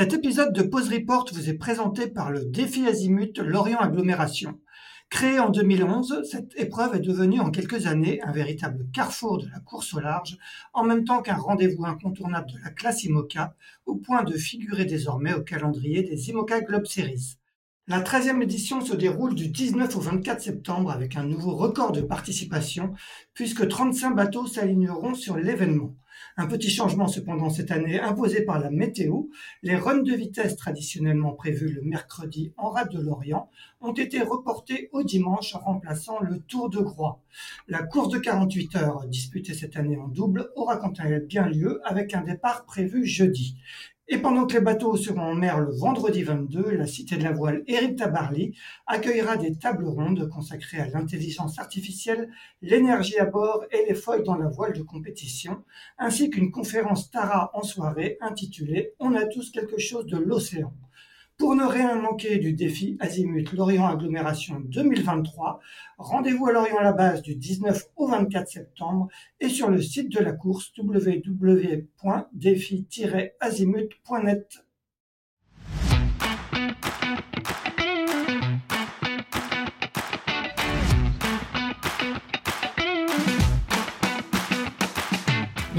Cet épisode de Pause Report vous est présenté par le défi Azimut Lorient Agglomération. Créée en 2011, cette épreuve est devenue en quelques années un véritable carrefour de la course au large, en même temps qu'un rendez-vous incontournable de la classe IMOCA, au point de figurer désormais au calendrier des IMOCA Globe Series. La 13e édition se déroule du 19 au 24 septembre avec un nouveau record de participation, puisque 35 bateaux s'aligneront sur l'événement. Un petit changement cependant cette année imposé par la météo, les runs de vitesse traditionnellement prévus le mercredi en rade de Lorient ont été reportés au dimanche remplaçant le Tour de Groix. La course de 48 heures disputée cette année en double aura quant à elle bien lieu avec un départ prévu jeudi. Et pendant que les bateaux seront en mer le vendredi 22, la Cité de la Voile Éric Tabarly accueillera des tables rondes consacrées à l'intelligence artificielle, l'énergie à bord et les feuilles dans la voile de compétition, ainsi qu'une conférence Tara en soirée intitulée On a tous quelque chose de l'océan. Pour ne rien manquer du défi Azimut Lorient Agglomération 2023, rendez-vous à Lorient à la base du 19 au 24 septembre et sur le site de la course www.défi-azimut.net.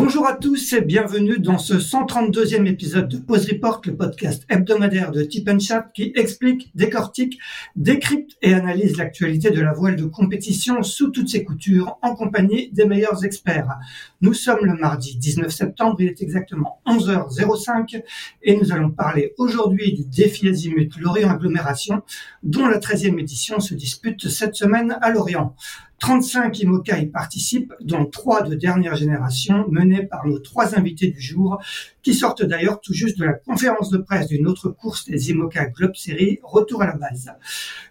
Bonjour à tous et bienvenue dans ce 132e épisode de Pause Report, le podcast hebdomadaire de Tip Chat qui explique, décortique, décrypte et analyse l'actualité de la voile de compétition sous toutes ses coutures en compagnie des meilleurs experts. Nous sommes le mardi 19 septembre, il est exactement 11h05 et nous allons parler aujourd'hui du défi Azimut Lorient Agglomération dont la 13e édition se dispute cette semaine à Lorient. 35 IMOCA y participent, dont trois de dernière génération, menés par nos trois invités du jour, qui sortent d'ailleurs tout juste de la conférence de presse d'une autre course des IMOCA Globe Series, retour à la base.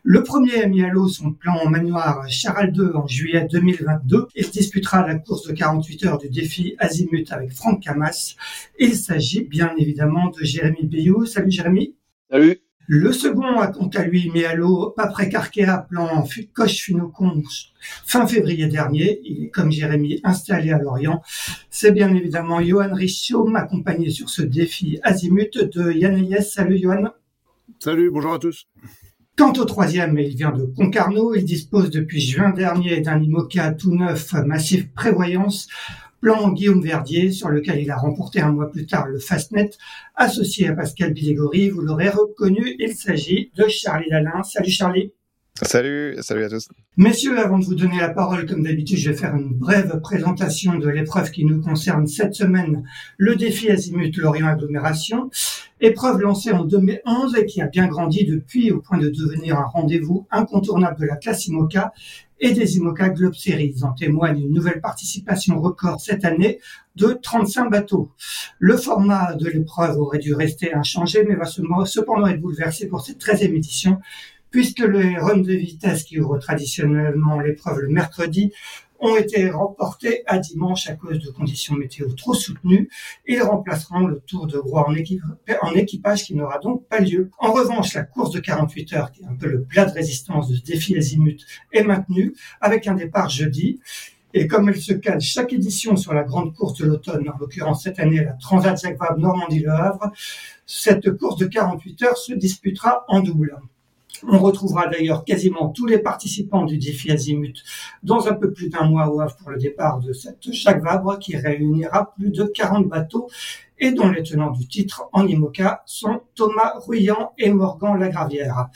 Le premier a mis à l'eau son plan en manoir Charal 2 en juillet 2022. Il disputera la course de 48 heures du défi Azimut avec Franck Camas. Il s'agit bien évidemment de Jérémy Bayou. Salut Jérémy. Salut. Le second a quant à lui mis à l'eau Paprec Arkea plan Coche Finocon fin février dernier. Il est comme Jérémy installé à Lorient. C'est bien évidemment Johan Richaume accompagné sur ce défi azimut de Yann Elias. Salut Johan. Salut, bonjour à tous. Quant au troisième, il vient de Concarneau. Il dispose depuis juin dernier d'un IMOCA tout neuf massif prévoyance plan Guillaume Verdier, sur lequel il a remporté un mois plus tard le Fastnet, associé à Pascal Bidégory. Vous l'aurez reconnu, il s'agit de Charlie Lalin. Salut Charlie. Salut, salut à tous. Messieurs, avant de vous donner la parole, comme d'habitude, je vais faire une brève présentation de l'épreuve qui nous concerne cette semaine, le défi Azimut Lorient Agglomération. Épreuve lancée en 2011 et qui a bien grandi depuis au point de devenir un rendez-vous incontournable de la classe IMOCA et des IMOCA Globe Series. En témoigne une nouvelle participation record cette année de 35 bateaux. Le format de l'épreuve aurait dû rester inchangé, mais va cependant être bouleversé pour cette 13e édition puisque les runs de vitesse qui ouvrent traditionnellement l'épreuve le mercredi ont été remportés à dimanche à cause de conditions météo trop soutenues. Ils remplaceront le Tour de Groix en, équipage qui n'aura donc pas lieu. En revanche, la course de 48 heures, qui est un peu le plat de résistance de ce défi azimut, est maintenue avec un départ jeudi. Et comme elle se cale chaque édition sur la grande course de l'automne, en l'occurrence cette année la Transat Jacques Vabre Normandie-Le Havre, cette course de 48 heures se disputera en double. On retrouvera d'ailleurs quasiment tous les participants du défi Azimut dans un peu plus d'un mois au Havre pour le départ de cette Jacques Vabre qui réunira plus de 40 bateaux et dont les tenants du titre en IMOCA sont Thomas Ruyant et Morgan Lagravière.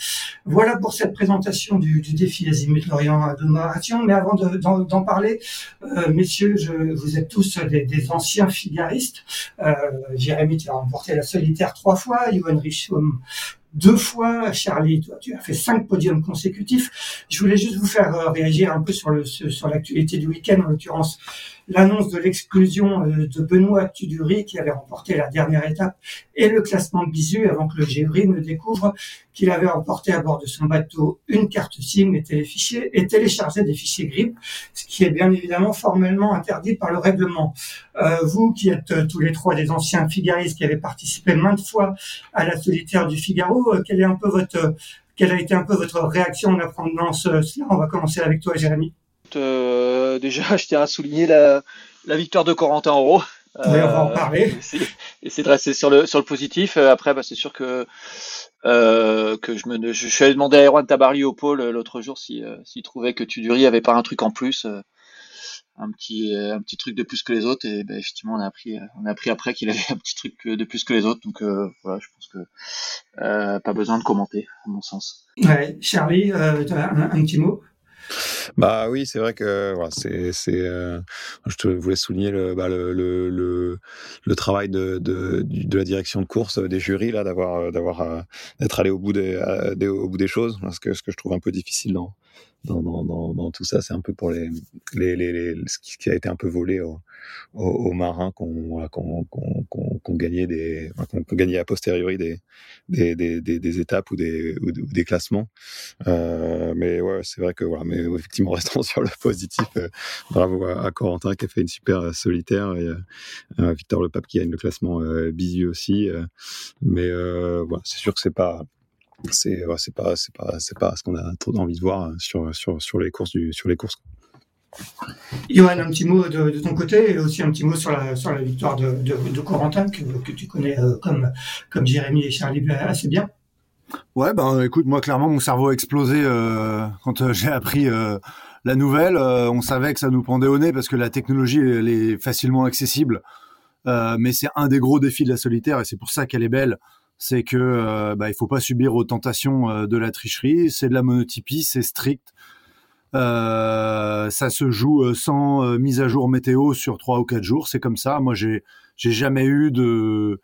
Voilà pour cette présentation du, défi Azimut Lorient Agglomération. Mais avant d'en parler, euh, messieurs, vous êtes tous des, anciens figaristes. Euh, Jérémy, tu as remporté la solitaire trois fois, Johan Richaume deux fois. Charlie, toi, tu as fait cinq podiums consécutifs. Je voulais juste vous faire euh, réagir un peu sur le sur l'actualité du week-end, en l'occurrence l'annonce de l'exclusion euh, de Benoît Tuduri qui avait remporté la dernière étape et le classement bisu avant que le Gévry ne découvre qu'il avait emporté à bord de son bateau une carte SIM et, téléchargé des fichiers GRIP, ce qui est bien évidemment formellement interdit par le règlement. Euh, vous qui êtes euh, tous les trois des anciens figaristes qui avaient participé maintes fois à la solitaire du Figaro, quelle est un peu votre quelle a été un peu votre réaction en apprenant cela? On va commencer avec toi, Jérémy. Déjà, je tiens à souligner la, la victoire de Corentin en haut. Oui, on va en parler. Essayer de rester sur le, sur le positif. Après, bah, c'est sûr que euh, que je me je, suis allé demander à Erwan Tabarly au pôle euh, l'autre jour s'il si, trouvait que Tuduri avait pas un truc en plus un petit un petit truc de plus que les autres et ben, effectivement on a appris on a appris après qu'il avait un petit truc de plus que les autres donc voilà je pense que euh, pas besoin de commenter à mon sens ouais Charlie euh, un, un, petit mot? Bah oui, c'est vrai que voilà, c'est. Euh, je te voulais souligner le bah, le, le, le, le travail de, de de la direction de course des jurys là, d'avoir d'avoir d'être allé au bout des, des, au bout des choses. Parce que ce que je trouve un peu difficile dans dans, dans, dans, tout ça, c'est un peu pour les, les, les, ce qui a été un peu volé aux, aux, marins qu'on qu'on qu'on gagnait des qu'on gagnait a posteriori des des, des, des, étapes ou des ou, des classements. Euh, mais ouais, c'est vrai que voilà, mais effectivement restons sur le positif. Euh, bravo à, Corentin qui a fait une super euh, solitaire et euh, Victor Le Pape qui gagne le classement euh, aussi. mais voilà, c'est sûr que c'est pas c'est c'est pas c'est pas c'est pas ce qu'on a trop envie de voir sur sur sur les courses du sur les courses. Johan, un petit mot de, ton côté et aussi un petit mot sur la sur la victoire de, de, Corentin que, que, tu connais euh, comme comme Jérémy et Charlie assez bien. Ouais, ben écoute, moi clairement mon cerveau a explosé euh, quand euh, j'ai appris la nouvelle. on savait que ça nous pendait au nez parce que la technologie elle est facilement accessible, mais c'est un des gros défis de la solitaire et c'est pour ça qu'elle est belle c'est que euh, bah, il faut pas subir aux tentations euh, de la tricherie. C'est de la monotypie, c'est strict. Euh, ça se joue sans mise à jour météo sur trois ou quatre jours. C'est comme ça. Moi, j'ai j'ai jamais eu de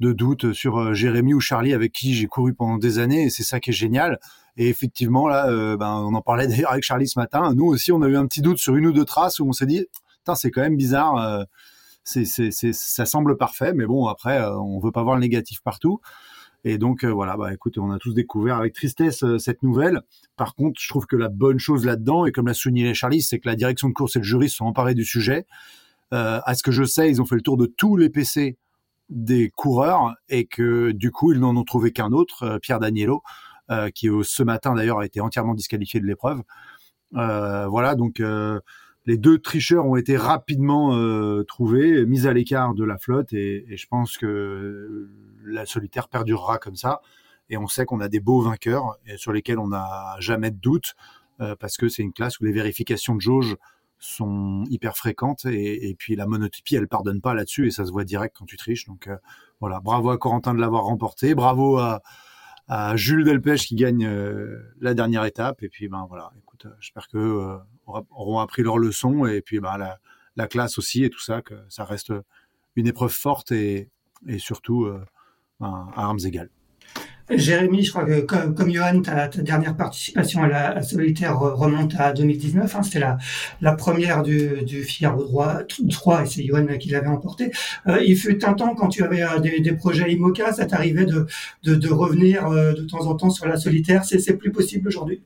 doute sur Jérémy ou Charlie avec qui j'ai couru pendant des années. Et c'est ça qui est génial. Et effectivement, là, ben, on en parlait d'ailleurs avec Charlie ce matin. Nous aussi, on a eu un petit doute sur une ou deux traces où on s'est dit, c'est quand même bizarre c'est, c'est, ça semble parfait, mais bon, après, euh, on veut pas voir le négatif partout. Et donc euh, voilà, bah écoute, on a tous découvert avec tristesse euh, cette nouvelle. Par contre, je trouve que la bonne chose là-dedans, et comme l'a souligné Charlie, c'est que la direction de course et le jury se sont emparés du sujet. À ce que je sais, ils ont fait le tour de tous les PC des coureurs et que du coup, ils n'en ont trouvé qu'un autre, Pierre Daniello, qui ce matin d'ailleurs a été entièrement disqualifié de l'épreuve. voilà, donc les deux tricheurs ont été rapidement euh, trouvés, mis à l'écart de la flotte, et, je pense que la solitaire perdurera comme ça. Et on sait qu'on a des beaux vainqueurs sur lesquels on n'a jamais de doute, euh, parce que c'est une classe où les vérifications de jauge sont hyper fréquentes, et, puis la monotypie, elle pardonne pas là-dessus, et ça se voit direct quand tu triches. Donc euh, voilà, bravo à Corentin de l'avoir remporté, bravo à, à Jules Delpech qui gagne la dernière étape, et puis ben voilà, écoute, j'espère que auront appris leur leçon et puis bah, la, la, classe aussi et tout ça, que ça reste une épreuve forte et, surtout euh, à armes égales. Jérémy, je crois que comme, comme Johan, ta, dernière participation à la solitaire remonte à 2019. Hein, C'était la, première du, du Figaro 3, 3 et c'est Johan qui l'avait emporté. Euh, il fut un temps quand tu avais euh, des, des, projets IMOCA, ça t'arrivait de, revenir euh, de temps en temps sur la solitaire. C'est plus possible aujourd'hui?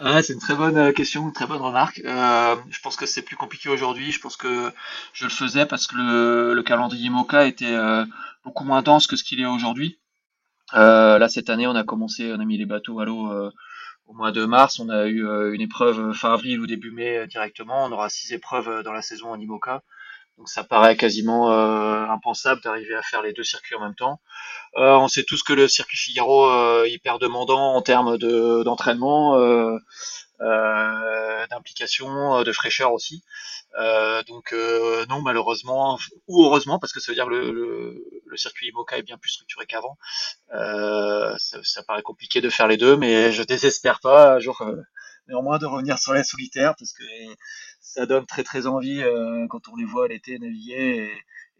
Ah, c'est une très bonne euh, question, une très bonne remarque. Euh, je pense que c'est plus compliqué aujourd'hui. Je pense que je le faisais parce que le, le calendrier Moka était euh, beaucoup moins dense que ce qu'il est aujourd'hui. Euh, là, cette année, on a commencé, on a mis les bateaux à l'eau au mois de mars. On a eu une épreuve fin avril ou début mai directement. On aura six épreuves dans la saison en IMOCA. Donc ça paraît quasiment euh, impensable d'arriver à faire les deux circuits en même temps. Euh, on sait tous que le circuit Figaro euh, hyper demandant en termes de d'entraînement, d'implication, de fraîcheur aussi. donc non malheureusement ou heureusement parce que ça veut dire que le, le, circuit IMOCA est bien plus structuré qu'avant. Ça, ça, paraît compliqué de faire les deux, mais je désespère pas un néanmoins de revenir sur la solitaire parce que ça donne très très envie euh, quand on les voit l'été naviguer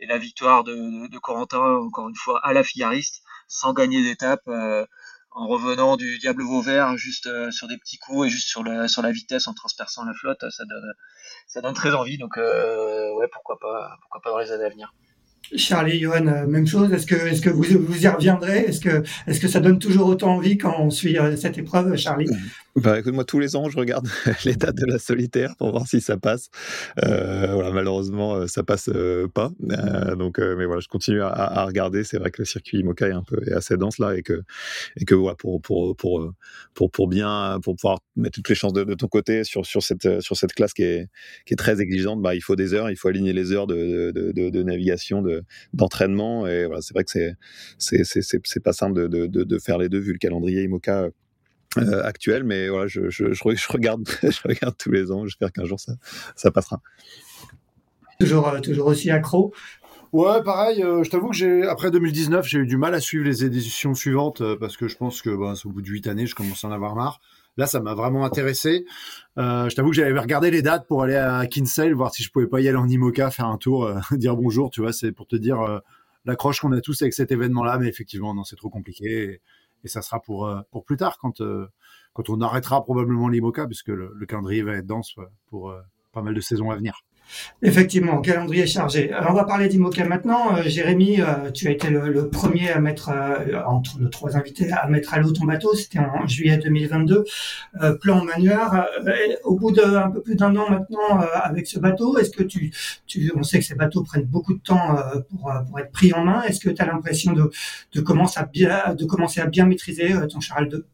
et, la victoire de, Corentin encore une fois à la figariste sans gagner d'étape euh, en revenant du Diable Vauvert juste sur des petits coups et juste sur la, sur la vitesse en transperçant la flotte, ça donne, ça donne très envie. Donc, ouais, pourquoi pas, pourquoi pas dans les années à venir. Charlie, Johan, euh, même chose. Est-ce que, est-ce que vous, y reviendrez? Est-ce que, est-ce que ça donne toujours autant envie quand on suit euh, cette épreuve, Charlie? Bah, écoute, moi, tous les ans, je regarde dates de la solitaire pour voir si ça passe. Euh, voilà, malheureusement, ça passe pas. donc, mais voilà, je continue à, regarder. C'est vrai que le circuit IMOCA est un peu assez dense là et que, et que voilà, pour, pour, pour, pour, pour bien, pour pouvoir mettre toutes les chances de, ton côté sur, sur, cette, sur cette classe qui est, qui est très exigeante, bah, il faut des heures, il faut aligner les heures de, de, de navigation, de, d'entraînement. Et voilà, c'est vrai que c'est c'est c'est pas simple de, de, de, faire les deux vu le calendrier IMOCA euh, actuel, mais voilà, je, je, je, regarde je regarde tous les ans. J'espère qu'un jour ça ça passera. Toujours euh, toujours aussi accro. Ouais, pareil. Euh, je t'avoue que j'ai après 2019, j'ai eu du mal à suivre les éditions suivantes parce que je pense que bah, au bout de huit années, je commence à en avoir marre. Là, ça m'a vraiment intéressé. Euh, je t'avoue que j'avais regardé les dates pour aller à Kinsale, voir si je pouvais pas y aller en IMOCA, faire un tour, euh, dire bonjour. Tu vois, c'est pour te dire euh, l'accroche qu'on a tous avec cet événement-là. Mais effectivement, non, c'est trop compliqué. Et, ça sera pour, plus tard, quand, quand on arrêtera probablement l'IMOCA, puisque le, le, calendrier va être dense pour pas mal de saisons à venir. Effectivement, calendrier chargé. Alors on va parler d'Imoca maintenant. Euh, Jérémy, euh, tu as été le, premier à mettre, euh, entre nos trois invités, à mettre à l'eau ton bateau. C'était en juillet 2022. plan manuel. au bout d'un peu plus d'un an maintenant avec ce bateau, est-ce que tu, on sait que ces bateaux prennent beaucoup de temps pour, être pris en main. Est-ce que tu as l'impression de, de, commencer à bien, de commencer à bien maîtriser ton Charles 2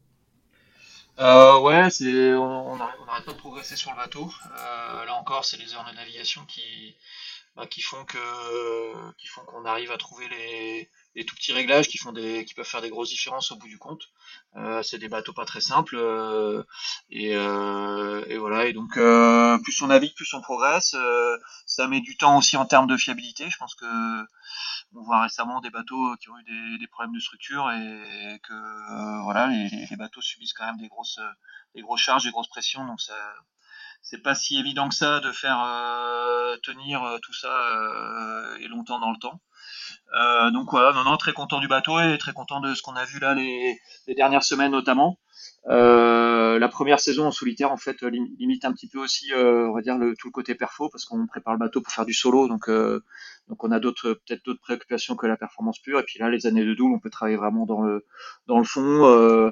euh, ouais, c'est on n'arrête pas de progresser sur le bateau. Euh, là encore, c'est les heures de navigation qui bah, qui font que qui font qu'on arrive à trouver les, les tout petits réglages qui font des qui peuvent faire des grosses différences au bout du compte. Euh, c'est des bateaux pas très simples euh, et, euh, et, voilà et donc plus on navigue, plus on progresse. ça met du temps aussi en termes de fiabilité. Je pense que on voit récemment des bateaux qui ont eu des, problèmes de structure et, que voilà, les, bateaux subissent quand même des grosses, des grosses charges, des grosses pressions, donc ça, c'est pas si évident que ça de faire tenir tout ça et longtemps dans le temps. Donc voilà, non, non, très content du bateau et très content de ce qu'on a vu là les, dernières semaines notamment. Euh, la première saison en solitaire en fait limite un petit peu aussi euh, on va dire le, tout le côté perfo parce qu'on prépare le bateau pour faire du solo donc euh, donc on a d'autres peut-être d'autres préoccupations que la performance pure et puis là les années de double on peut travailler vraiment dans le dans le fond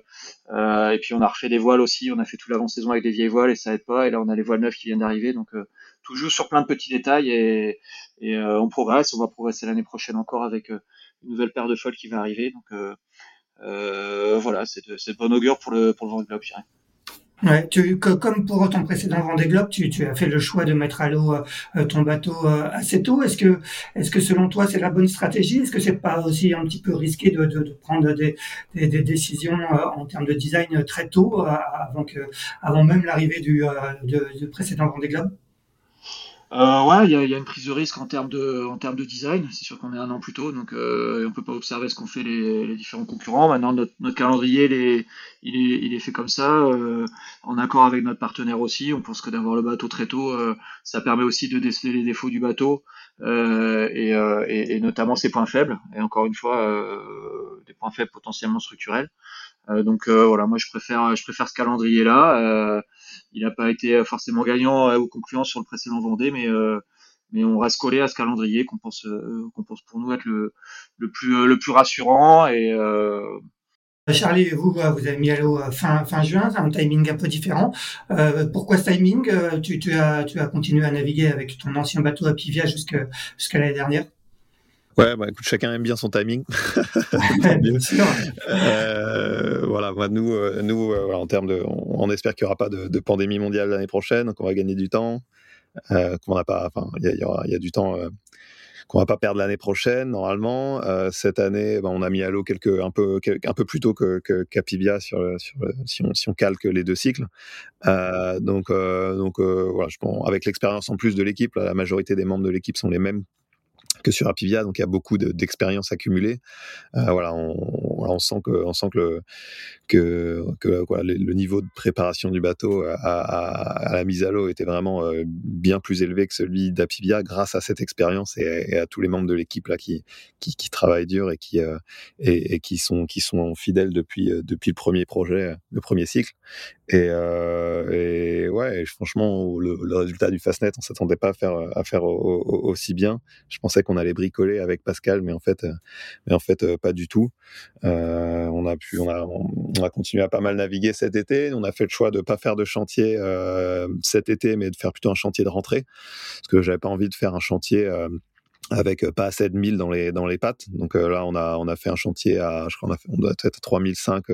et puis on a refait des voiles aussi on a fait toute l'avant-saison avec des vieilles voiles et ça aide pas et là on a les voiles neuves qui viennent d'arriver donc tout joue sur plein de petits détails et, et on progresse on va progresser l'année prochaine encore avec une nouvelle paire de folles qui va arriver donc euh, voilà, c'est de, de bon augure pour le, pour le Vendée Globe, je dirais. Ouais, tu, comme pour ton précédent Vendée Globe, tu, tu as fait le choix de mettre à l'eau euh, ton bateau euh, assez tôt. Est-ce que, est-ce que selon toi c'est la bonne stratégie? Est-ce que c'est pas aussi un petit peu risqué de, de, de prendre des, des, décisions en termes de design très tôt, avant que, avant même l'arrivée du, du précédent Vendée Globe? Euh, ouais, il y a, y a, une prise de risque en termes de, en termes de design. C'est sûr qu'on est un an plus tôt, donc euh, on peut pas observer ce qu'ont fait les, les, différents concurrents. Maintenant, notre, notre calendrier, il est, il est, il est fait comme ça, euh, en accord avec notre partenaire aussi. On pense que d'avoir le bateau très tôt, euh, ça permet aussi de déceler les défauts du bateau euh, et, euh, et, et, notamment ses points faibles. Et encore une fois, des points faibles potentiellement structurels. Donc voilà, moi je préfère, je préfère ce calendrier-là. Il n'a pas été forcément gagnant euh, ou concluant sur le précédent Vendée, mais euh, mais on reste collé à ce calendrier qu'on pense euh, qu'on pense pour nous être le, le plus le plus rassurant et Charlie, vous, vous avez mis à l'eau fin, fin juin, c'est un timing un peu différent. Euh, pourquoi ce timing? Tu, tu, as, tu as continué à naviguer avec ton ancien bateau à Pivia jusqu'à l'année dernière? Ouais, bah, écoute, chacun aime bien son timing. bien sûr. Euh, voilà, bah, nous, euh, nous euh, en termes de, on, espère qu'il n'y aura pas de, de pandémie mondiale l'année prochaine, qu'on va gagner du temps, euh, qu'on n'a pas, enfin, il y, y, y a, du temps qu'on va pas perdre l'année prochaine normalement. cette année, bah, on a mis à l'eau quelques un peu un peu plus tôt que, sur, sur si, on, si on calque les deux cycles. donc donc voilà, je pense avec l'expérience en plus de l'équipe, la majorité des membres de l'équipe sont les mêmes que sur Apivia, donc il y a beaucoup d'expérience accumulée. voilà, on, on, sent que, on sent que le, que, que quoi, le, niveau de préparation du bateau à, à, la mise à l'eau était vraiment bien plus élevé que celui d'Apivia grâce à cette expérience et, à tous les membres de l'équipe là qui, qui, qui, travaillent dur et qui et, et, qui sont qui sont fidèles depuis depuis le premier projet, le premier cycle. Et, euh, et ouais, franchement, le, le, résultat du Fastnet, on s'attendait pas à faire à faire aussi bien. Je pensais qu'on allait bricoler avec Pascal, mais en fait, mais en fait, euh, pas du tout. Euh, on a pu, on a, a continué à pas mal naviguer cet été. On a fait le choix de pas faire de chantier euh, cet été, mais de faire plutôt un chantier de rentrée, parce que j'avais pas envie de faire un chantier. Euh, avec pas assez de 1000 dans les dans les pattes. Donc euh, là, on a on a fait un chantier à, je crois, on, a fait, on doit être à 3005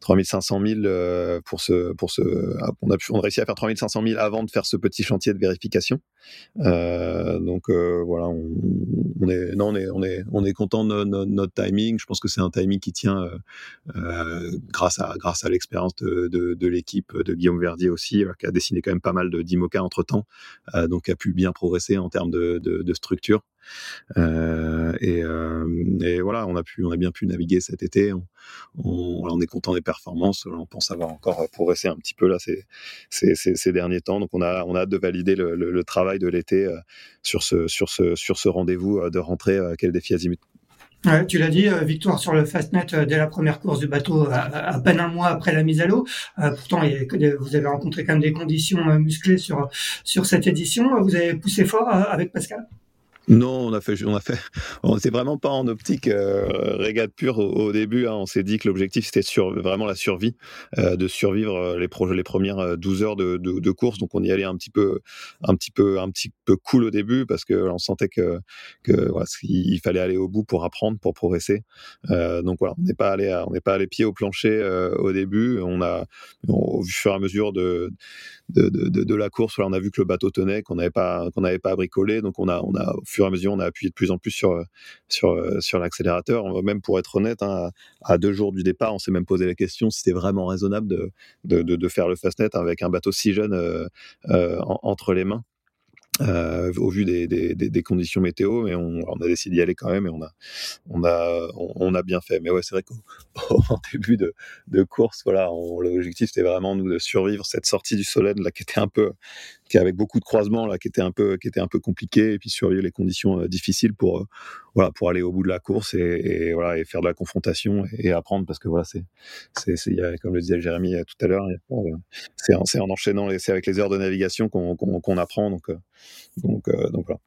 3500 000 euh, pour ce, pour ce, ah, on a pu, on a réussi à faire 3500 000 avant de faire ce petit chantier de vérification. Euh, donc euh, voilà, on, est, non, on est, on est, on est content de, notre timing. Je pense que c'est un timing qui tient grâce à, grâce à l'expérience de, de, l'équipe de Guillaume Verdier aussi, qui a dessiné quand même pas mal de d'IMOCA entre temps, donc a pu bien progresser en termes de structure. Euh, et, euh, et, voilà, on a pu, on a bien pu naviguer cet été. On, on, est content des performances. On pense avoir encore progressé un petit peu là ces, derniers temps. Donc on a, hâte de valider le, travail de l'été euh, sur ce, rendez-vous de rentrée. Quel défi azimut tu l'as dit, victoire sur le Fastnet dès la première course du bateau, à, peine un mois après la mise à l'eau. Pourtant, vous avez rencontré quand même des conditions musclées sur cette édition. Vous avez poussé fort avec Pascal? Non, on a fait, on a fait, on vraiment pas en optique euh, régate pure au, début. Hein. On s'est dit que l'objectif c'était vraiment la survie, euh, de survivre euh, les les premières 12 heures de, de, de, course. Donc on y allait un petit peu, un petit peu, un petit peu cool au début parce que on sentait que, que voilà, il fallait aller au bout pour apprendre, pour progresser. Euh, donc voilà, on n'est pas allé, on n'est pas allé pied au plancher euh, au début. On a, au fur et à mesure de de, de, la course, voilà, on a vu que le bateau tenait, qu'on n'avait pas, qu'on n'avait pas à bricoler. Donc on a, on a fur et à mesure, on a appuyé de plus en plus sur sur sur l'accélérateur. Même pour être honnête, hein, à deux jours du départ, on s'est même posé la question si c'était vraiment raisonnable de, de, de, faire le fastnet avec un bateau si jeune euh, euh, entre les mains. Euh, au vu des, des, conditions météo, mais on, on a décidé d'y aller quand même et on a, on a, on, a bien fait. Mais ouais, c'est vrai qu'au début de, de course, voilà, l'objectif c'était vraiment nous de survivre cette sortie du Solène là qui était un peu, qui avec beaucoup de croisements là, qui était un peu, qui était un peu compliqué, et puis survivre les conditions euh, difficiles pour, euh, voilà, pour aller au bout de la course et, et, voilà et faire de la confrontation et, apprendre parce que voilà, c'est, comme le disait Jérémy tout à l'heure, c'est en, en enchaînant, c'est avec les heures de navigation qu'on, qu'on, qu'on apprend, donc, donc, donc voilà.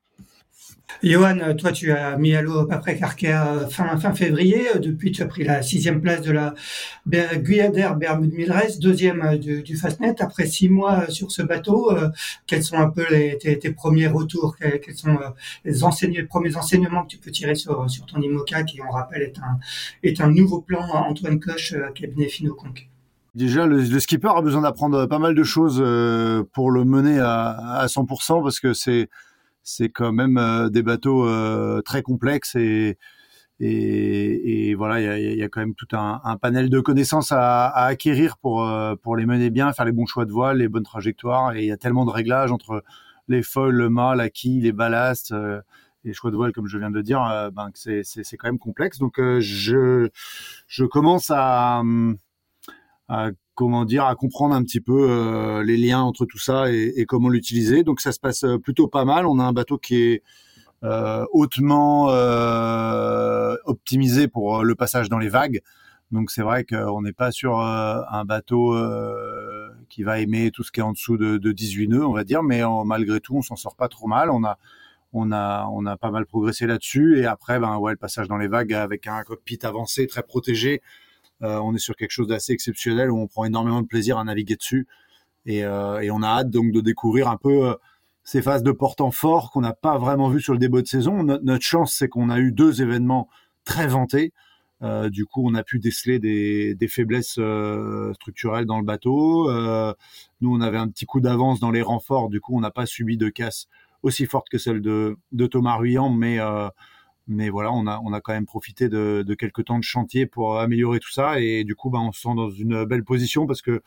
Johan, toi, tu as mis à l'eau à peu près Carquet fin, fin février. Depuis, tu as pris la sixième place de la Guyadère Bermude Milres, deuxième euh, du, Fastnet. Après six mois euh, sur ce bateau, euh, quels sont un peu les, tes, premiers retours? Quels sont les, premiers enseignements que tu peux tirer sur, ton IMOCA, qui, on rappelle, est un, est un nouveau plan Antoine Coche, cabinet Finoconque Déjà, le, le, skipper a besoin d'apprendre pas mal de choses pour le mener à, à 100% parce que c'est c'est quand même euh, des bateaux euh, très complexes et et, et voilà, il y a, y a, quand même tout un, un panel de connaissances à, à, acquérir pour euh, pour les mener bien, faire les bons choix de voile, les bonnes trajectoires. Et il y a tellement de réglages entre les foils, le mât, la quille, les ballasts, les choix de voile, comme je viens de dire, ben c'est quand même complexe. Donc je je commence à, à comment dire, à comprendre un petit peu euh, les liens entre tout ça et, et comment l'utiliser. Donc ça se passe euh, plutôt pas mal. On a un bateau qui est euh, hautement euh, optimisé pour euh, le passage dans les vagues. Donc c'est vrai qu'on n'est pas sur un bateau qui va aimer tout ce qui est en dessous de, de 18 nœuds, on va dire, mais malgré tout, on s'en sort pas trop mal. On a on a on a pas mal progressé là-dessus et après ben ouais le passage dans les vagues avec un cockpit avancé très protégé euh, on est sur quelque chose d'assez exceptionnel où on prend énormément de plaisir à naviguer dessus. Et, euh, on a hâte donc de découvrir un peu euh, ces phases de portant fort qu'on n'a pas vraiment vu sur le début de saison. Notre, chance, c'est qu'on a eu deux événements très vantés. Euh, du coup, on a pu déceler des, faiblesses euh, structurelles dans le bateau. Euh, nous, on avait un petit coup d'avance dans les renforts. Du coup, on n'a pas subi de casse aussi forte que celle de, de Thomas Ruyant, mais mais voilà, on a, on a quand même profité de, de quelques temps de chantier pour améliorer tout ça. Et du coup, bah, on se sent dans une belle position parce que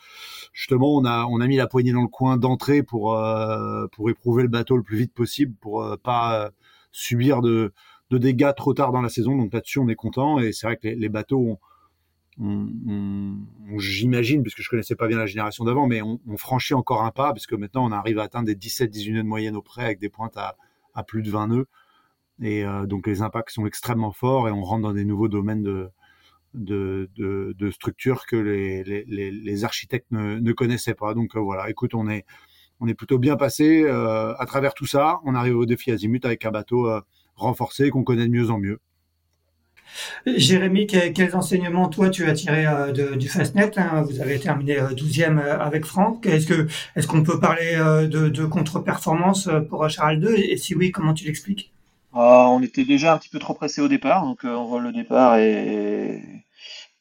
justement, on a, on a mis la poignée dans le coin d'entrée pour, euh, pour éprouver le bateau le plus vite possible, pour euh, pas subir de, de dégâts trop tard dans la saison. Donc là-dessus, on est content. Et c'est vrai que les, bateaux, j'imagine, puisque je connaissais pas bien la génération d'avant, mais on, franchit encore un pas, parce que maintenant, on arrive à atteindre des 17-18 nœuds de moyenne au près avec des pointes à, à plus de 20 nœuds. Et euh, donc les impacts sont extrêmement forts et on rentre dans des nouveaux domaines de, de, de, de structures que les, les, les architectes ne, connaissaient pas. Donc euh, voilà, écoute, on est, on est plutôt bien passé euh, à travers tout ça. On arrive au défi Azimut avec un bateau renforcé qu'on connaît de mieux en mieux. Jérémy, quels enseignements toi tu as tiré du Fastnet hein? Vous avez terminé 12e avec Franck. Est-ce qu'on peut parler de, de contre-performance pour Charles 2 Et si oui, comment tu l'expliques? On était déjà un petit peu trop pressé au départ, donc euh, on voit le départ et,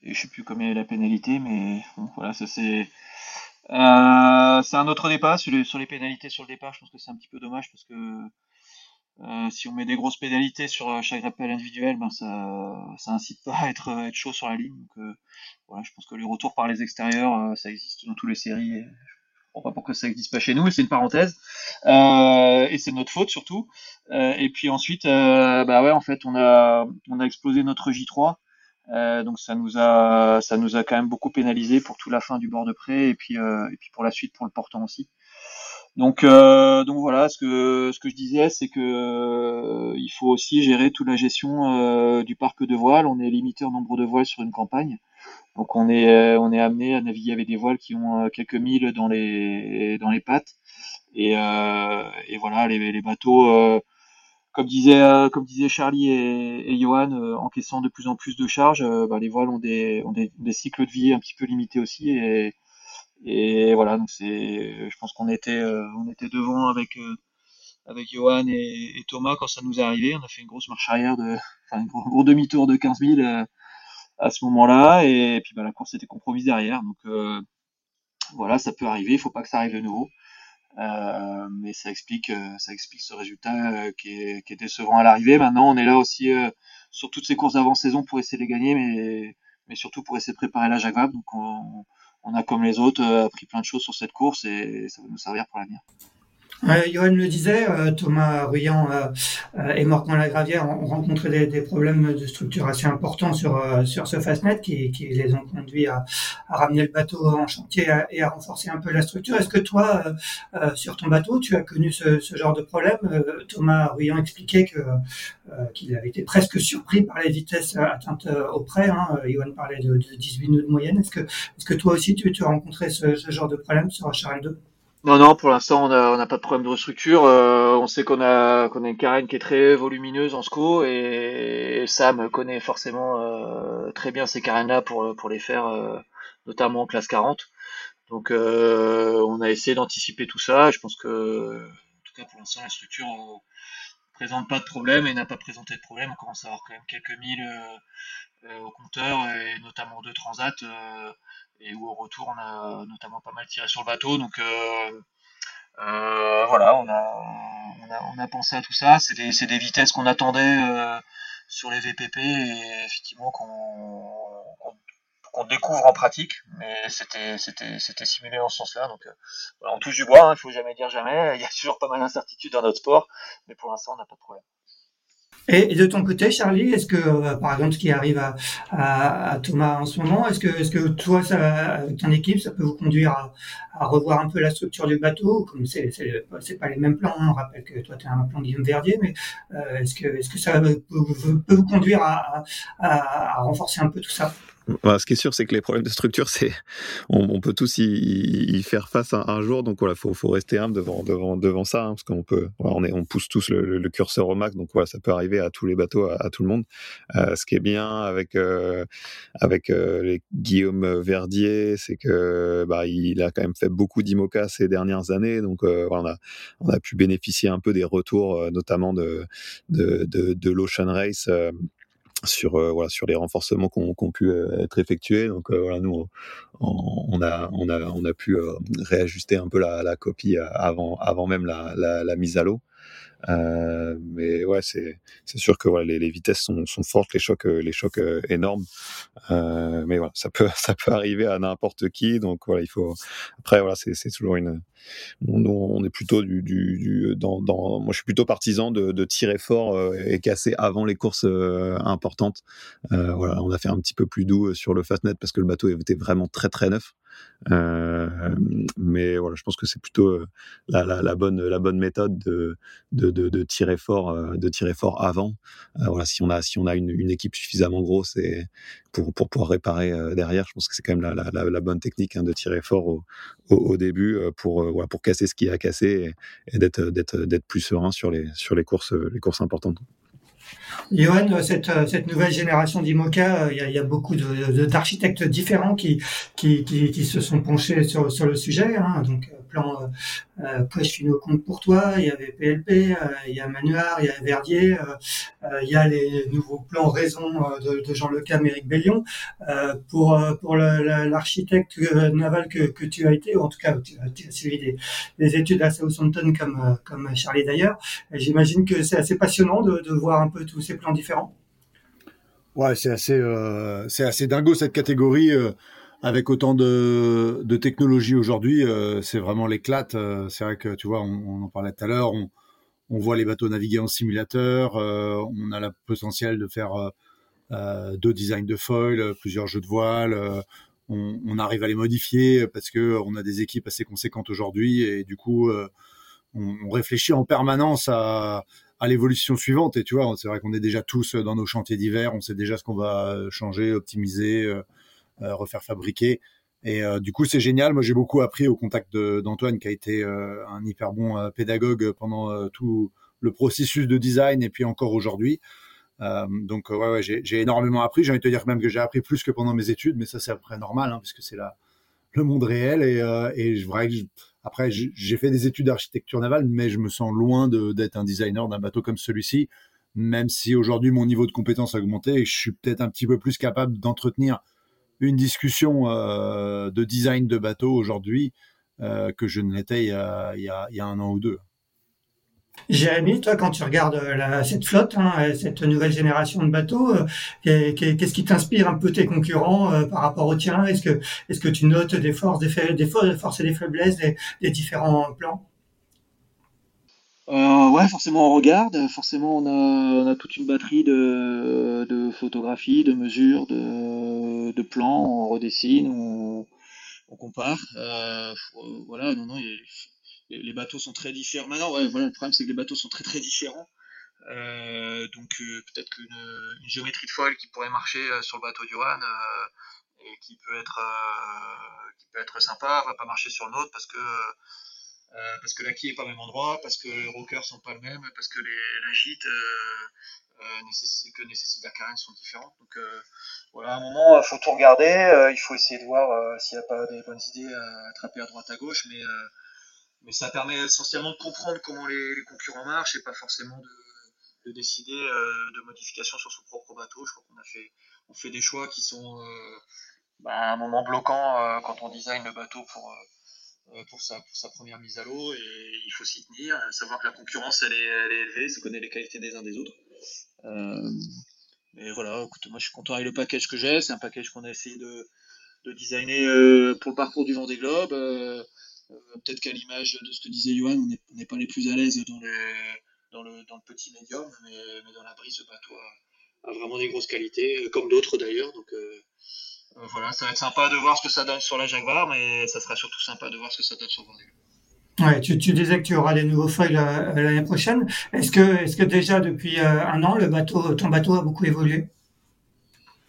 je sais plus combien est la pénalité, mais voilà, ça c'est euh, un autre débat sur les, pénalités sur le départ. Je pense que c'est un petit peu dommage parce que euh, si on met des grosses pénalités sur chaque rappel individuel, ben ça ça incite pas à être, être chaud sur la ligne. Donc voilà, je pense que les retours par les extérieurs, ça existe dans toutes les séries pourquoi ça n'existe pas chez nous, c'est une parenthèse. Euh, et c'est notre faute surtout. Euh, et puis ensuite, euh, bah ouais, en fait, on a, on a explosé notre J3. donc ça nous a, ça nous a quand même beaucoup pénalisé pour toute la fin du bord de près et puis, et puis pour la suite pour le portant aussi. Donc, donc voilà, ce que, ce que je disais, c'est que il faut aussi gérer toute la gestion du parc de voiles. On est limité en nombre de voiles sur une campagne. Donc on est euh, on est amené à naviguer avec des voiles qui ont euh, quelques milles dans les dans les pattes. Et, euh, et voilà les, bateaux comme disait comme disait Charlie et, Johan encaissant de plus en plus de charges bah, les voiles ont des ont des, cycles de vie un petit peu limités aussi. Et et voilà donc c'est je pense qu'on était on était devant avec avec Johan et, et, Thomas quand ça nous est arrivé. On a fait une grosse marche arrière de enfin un gros, demi-tour de 15 000 à ce moment-là. Et, puis bah, la course était compromise derrière. Donc euh, voilà, ça peut arriver. Il faut pas que ça arrive de nouveau. Euh, mais ça explique, euh, ça explique ce résultat qui, est, décevant à l'arrivée. Maintenant, on est là aussi sur toutes ces courses d'avant-saison pour essayer de les gagner, mais, mais surtout pour essayer de préparer la Jaguar. Donc on, on, a, comme les autres, appris plein de choses sur cette course et ça va nous servir pour l'avenir. Euh, Johan le disait, euh, Thomas Ruyant euh, et Morgan Lagravière ont rencontré des, des, problèmes de structure assez importants sur, sur ce Fastnet qui, les ont conduits à, à, ramener le bateau en chantier et à renforcer un peu la structure. Est-ce que toi, sur ton bateau, tu as connu ce, genre de problème? Thomas Ruyant expliquait que qu'il avait été presque surpris par les vitesses atteintes au près. Hein. Johan parlait de, de 18 nœuds de moyenne. Est-ce que, est-ce que toi aussi, tu, tu as rencontré ce, ce genre de problème sur Charles 2 non, non, pour l'instant, on n'a pas de problème de structure. Euh, on sait qu'on a, qu'on a une carène qui est très volumineuse en SCO et, Sam connaît forcément euh, très bien ces carènes-là pour, pour les faire, euh, notamment en classe 40. Donc, on a essayé d'anticiper tout ça. Je pense que, en tout cas, pour l'instant, la structure ne présente pas de problème et n'a pas présenté de problème. On commence à avoir quand même quelques milles au compteur et notamment deux transats et où au retour on a notamment pas mal tiré sur le bateau. Donc euh, euh, voilà, on a, on a, on, a, pensé à tout ça. C'est des, vitesses qu'on attendait euh, sur les VPP et effectivement qu'on découvre en pratique, mais c'était simulé dans ce sens-là. Donc on touche du bois, il hein, faut jamais dire jamais. Il y a toujours pas mal d'incertitudes dans notre sport, mais pour l'instant on n'a pas de problème. Et, de ton côté, Charlie, est-ce que, euh, par exemple, ce qui arrive à, à, à Thomas en ce moment, est-ce que, est-ce que toi, ça, avec ton équipe, ça peut vous conduire à, à revoir un peu la structure du bateau Comme c'est, c'est, c'est pas les mêmes plans, hein. on rappelle que toi, tu as un plan Guillaume Verdier, mais euh, est-ce que, est-ce que ça peut, vous conduire à, à renforcer un peu tout ça? Voilà, ce qui est sûr, c'est que les problèmes de structure, c'est on, peut tous y, y, faire face un, jour. Donc voilà, faut, faut rester humble devant devant devant ça, hein, parce qu'on peut, on est, on pousse tous le, le, curseur au max. Donc voilà, ça peut arriver à tous les bateaux, à, tout le monde. Euh, ce qui est bien avec euh, avec euh, les Guillaume Verdier, c'est que bah, il a quand même fait beaucoup d'IMOCA ces dernières années. Donc euh, voilà, on a on a pu bénéficier un peu des retours, euh, notamment de de de, de l'Ocean Race sur euh, voilà sur les renforcements qui ont pu euh, être effectués. Donc euh, voilà nous on, a on a on a pu réajuster un peu la, la copie avant avant même la, la, la mise à l'eau mais ouais, c'est sûr que voilà, les, les vitesses sont, sont fortes, les chocs les chocs énormes. mais voilà, ça peut ça peut arriver à n'importe qui. Donc voilà, il faut. Après voilà, c'est toujours une on, on, est plutôt du, du, du dans, dans, moi je suis plutôt partisan de, de tirer fort euh, et casser avant les courses euh, importantes. Euh, voilà, on a fait un petit peu plus doux sur le Fastnet parce que le bateau était vraiment très très neuf. Euh, mais voilà, je pense que c'est plutôt euh, la, bonne méthode de tirer fort euh, de tirer fort avant. voilà, si on a si on a une, équipe suffisamment grosse et pour pour pouvoir réparer derrière, je pense que c'est quand même la, bonne technique hein, de tirer fort au, début pour pour casser ce qui a cassé et, et d'être d'être plus serein sur les sur les courses les courses importantes. Johan, cette, cette nouvelle génération d'IMOCA, il y a, il y a beaucoup d'architectes différents qui, se sont penchés sur, le sujet. Hein, donc, plan euh, Finot compte pour toi, il y avait PLP, euh, il y a Manuard, il y a Verdier, euh, euh, il y a les nouveaux plans raison de, de Jean Lecam, Éric Bellion. pour pour l'architecte naval que, tu as été, ou en tout cas tu, as suivi des, des, études à Southampton comme comme Charlie d'ailleurs, j'imagine que c'est assez passionnant de, voir un peu tous ces plans différents. Ouais, c'est assez, euh, assez dingo cette catégorie. Euh, avec autant de, de technologie aujourd'hui, euh, c'est vraiment l'éclate. Euh, c'est vrai que tu vois, on, en parlait tout à l'heure, on, voit les bateaux naviguer en simulateur, euh, on a le potentiel de faire deux designs de foil, plusieurs jeux de voile. On, arrive à les modifier parce que on a des équipes assez conséquentes aujourd'hui et du coup, on, on, réfléchit en permanence à, à l'évolution suivante. Et tu vois, c'est vrai qu'on est déjà tous dans nos chantiers d'hiver, on sait déjà ce qu'on va changer, optimiser. Euh, refaire fabriquer. Et euh, du coup, c'est génial. Moi, j'ai beaucoup appris au contact d'Antoine, qui a été euh, un hyper bon pédagogue pendant tout le processus de design et puis encore aujourd'hui. Donc ouais, j'ai énormément appris. J'ai envie de te dire même que j'ai appris plus que pendant mes études, mais ça c'est après normal hein, puisque c'est là le monde réel et, euh, je, vrai, après j'ai fait des études d'architecture navale, mais je me sens loin d'être un designer d'un bateau comme celui-ci. Même si aujourd'hui mon niveau de compétence a augmenté et je suis peut-être un petit peu plus capable d'entretenir une discussion euh, de design de bateau aujourd'hui euh, que je ne l'étais il, y a un an ou deux. Jérémy, toi, quand tu regardes euh, cette flotte, hein, cette nouvelle génération de bateaux, qu'est-ce qui t'inspire un peu tes concurrents par rapport au tien Est-ce que, est-ce que tu notes des forces, des, forces et des faiblesses des différents plans? Euh, ouais, forcément on regarde, forcément on a, on a toute une batterie de, de photographies, de mesures, de, de plans, on redessine, on, on compare. Euh, voilà, non, non, les, bateaux sont très différents. Maintenant, ouais, voilà, le problème c'est que les bateaux sont très très différents. Euh, donc euh, peut-être qu'une une géométrie de foil qui pourrait marcher euh, sur le bateau du Juan et qui peut être qui peut être sympa va pas marcher sur le nôtre parce que euh, parce que la quille est pas au même endroit, parce que les rockers sont pas le même, parce que les, la gîte euh, euh, nécessite, que nécessite la carène sont différentes. Donc voilà, à un moment, il faut tout regarder, il faut essayer de voir s'il n'y a pas des bonnes idées à attraper à droite à gauche, mais, mais ça permet essentiellement de comprendre comment les, les concurrents marchent et pas forcément de, de décider de modifications sur son propre bateau. Je crois qu'on a fait, on fait des choix qui sont bah, à un moment bloquant quand on design le bateau pour euh, pour sa, pour sa première mise à l'eau et il faut s'y tenir, savoir que la concurrence elle est, élevée, ça connaît les qualités des uns des autres. Euh, mais voilà, écoute, moi je suis content avec le package que j'ai, c'est un package qu'on a essayé de, de designer euh, pour le parcours du Vendée Globe. Euh, euh, Peut-être qu'à l'image de ce que disait Johan, on n'est pas les plus à l'aise dans le, dans, le, dans le petit médium, mais, dans la brise, ce bateau a, vraiment des grosses qualités, comme d'autres d'ailleurs. Donc euh, voilà, ça va être sympa de voir ce que ça donne sur la Jaguar, mais ça sera surtout sympa de voir ce que ça donne sur Vendée. Ouais, tu, tu, disais que tu auras des nouveaux foils euh, l'année prochaine. Est-ce que, est-ce que déjà depuis euh, un an, le bateau, ton bateau a beaucoup évolué?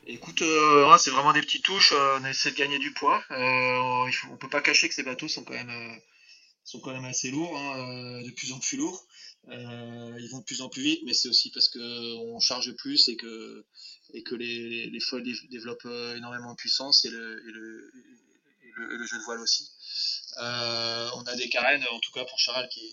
Écoute, euh, c'est vraiment des petites touches. on essaie de gagner du poids. Euh, on peut pas cacher que ces bateaux sont quand même, sont quand même assez lourds, hein, de plus en plus lourds. Euh, ils vont de plus en plus vite, mais c'est aussi parce que on charge plus et que et que les, les, les foils développent euh, énormément de puissance et le, et le, et le, et jeu de voile aussi. Euh, on a des carènes, en tout cas pour Charal, qui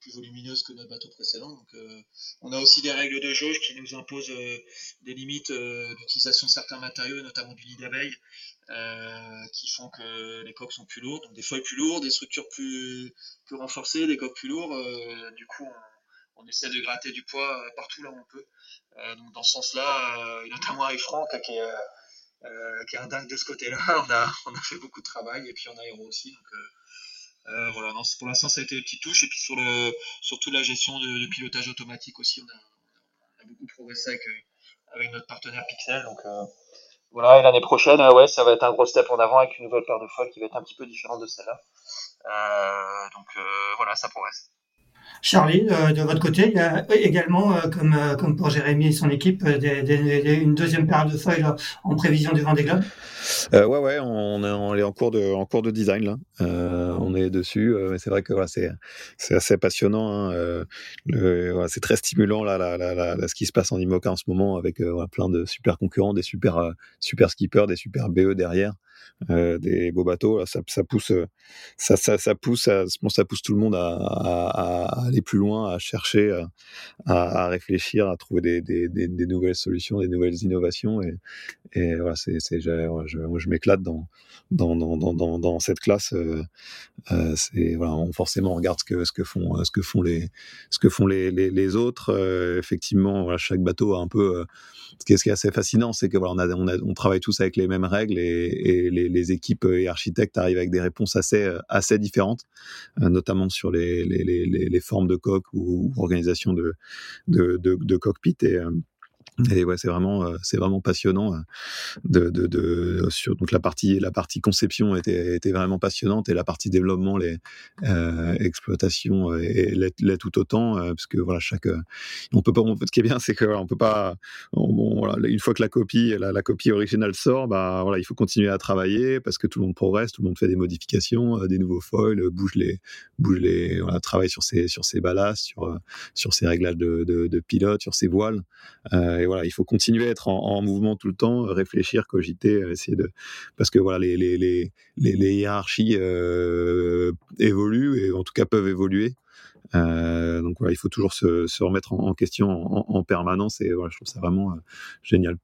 plus volumineuse que notre bateau précédent. Donc, euh, on a aussi des règles de jauge qui nous imposent euh, des limites euh, d'utilisation de certains matériaux, notamment du nid d'abeille, qui font que les coques sont plus lourdes. Donc des foils plus lourds, des structures plus, plus renforcées, des coques plus lourdes. du coup, on, essaie de gratter du poids partout là où on peut. donc dans ce sens-là, notamment avec Franck qui est, un dingue de ce côté-là, on a, fait beaucoup de travail et puis on a Hero aussi. Voilà, non, pour l'instant ça a été des petites touches et puis sur le surtout la gestion de, pilotage automatique aussi, on a, beaucoup progressé avec, avec notre partenaire Pixel. Donc voilà, et l'année prochaine, ouais, ça va être un gros step en avant avec une nouvelle paire de folles qui va être un petit peu différente de celle-là. Euh, donc euh, voilà, ça progresse. Charlie, euh, de votre côté, il y a également, comme, comme pour Jérémy et son équipe, une deuxième paire de feuilles en prévision du Vendée Globe? Euh, Ouais, ouais, on est, en, cours de, en cours de design là. on est dessus. c'est vrai que voilà, c'est assez passionnant. Hein, c'est très stimulant là, là, là, ce qui se passe en IMOCA en ce moment avec plein de super concurrents, des super, super skippers, des super BE derrière. Euh, des beaux bateaux. Ça, ça pousse, euh, ça, ça, pousse, à, ça pousse tout le monde à, aller plus loin, à chercher, à, à réfléchir, à trouver des, nouvelles solutions, des nouvelles innovations. Et, voilà, c'est, je, m'éclate dans, dans, dans, dans, dans cette classe. Euh, euh, voilà, on, forcément on regarde ce que, ce que font, ce que font les, ce que font les, les, autres. effectivement, chaque bateau a un peu. ce, qui est, assez fascinant, c'est que voilà, on, travaille tous avec les mêmes règles et les les, équipes et architectes arrivent avec des réponses assez, euh, différentes, euh, notamment sur les, formes de coque ou, organisation de, de, cockpit. Et, euh, et ouais, c'est vraiment, euh, c'est vraiment passionnant. Euh, de, de, de, sur donc la partie, la partie conception était, était vraiment passionnante et la partie développement, les euh, exploitations l'est tout autant parce que voilà chaque, on peut pas. ce qui est bien, c'est que on peut pas. bon, voilà, une fois que la copie, la, la, copie originale sort, bah voilà, il faut continuer à travailler parce que tout le monde progresse, tout le monde fait des modifications, des nouveaux foils, bouge les, bouge les, voilà, travaille sur ses sur ses ballasts, sur sur ses réglages de, de, de pilote, sur ses voiles. et il faut continuer à être en, mouvement tout le temps, réfléchir, cogiter, essayer de, parce que voilà, les hiérarchies euh, évoluent et en tout cas peuvent évoluer. Euh, donc voilà, il faut toujours se, remettre en, question en, permanence et voilà, je trouve ça vraiment euh, génial.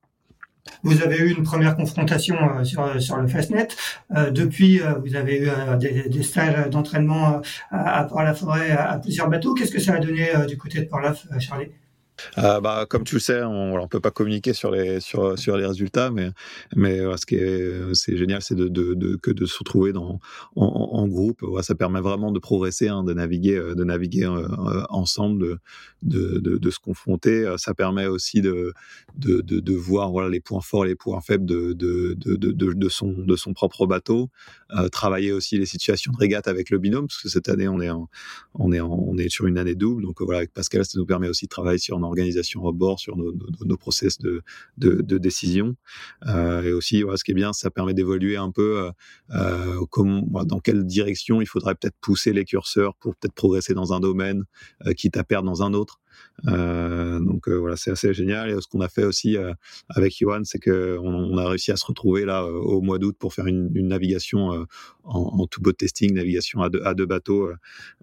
Vous avez eu une première confrontation sur, le Fastnet. depuis, vous avez eu des, stages d'entraînement à, à Port-la-Forêt à, plusieurs bateaux. Qu'est-ce que ça a donné du côté de Port-la, Charlie? Euh, bah, comme tu le sais, on ne peut pas communiquer sur les, résultats, mais, ce qui est génial, c'est de, se retrouver en, groupe. Ça permet vraiment de progresser, hein, de naviguer, euh, euh, ensemble, de, se confronter. Ça permet aussi de, voir les points forts les points faibles de son propre bateau. Travailler aussi les situations de régate avec le binôme, parce que cette année, on est, en, on est, en, on est sur une année double. Donc voilà, avec Pascal, ça nous permet aussi de travailler sur organisation au bord, sur nos, nos, process de, de, de décision. Euh, et aussi, voilà, ce qui est bien, ça permet d'évoluer un peu euh, euh dans quelle direction il faudrait peut-être pousser les curseurs pour peut-être progresser dans un domaine, euh, quitte à perdre dans un autre. Euh, donc euh, voilà, c'est assez génial. Et ce qu'on a fait aussi euh, avec Johan, c'est qu'on on a réussi à se retrouver là au mois d'août pour faire une, navigation en, tout boat testing, navigation à deux, bateaux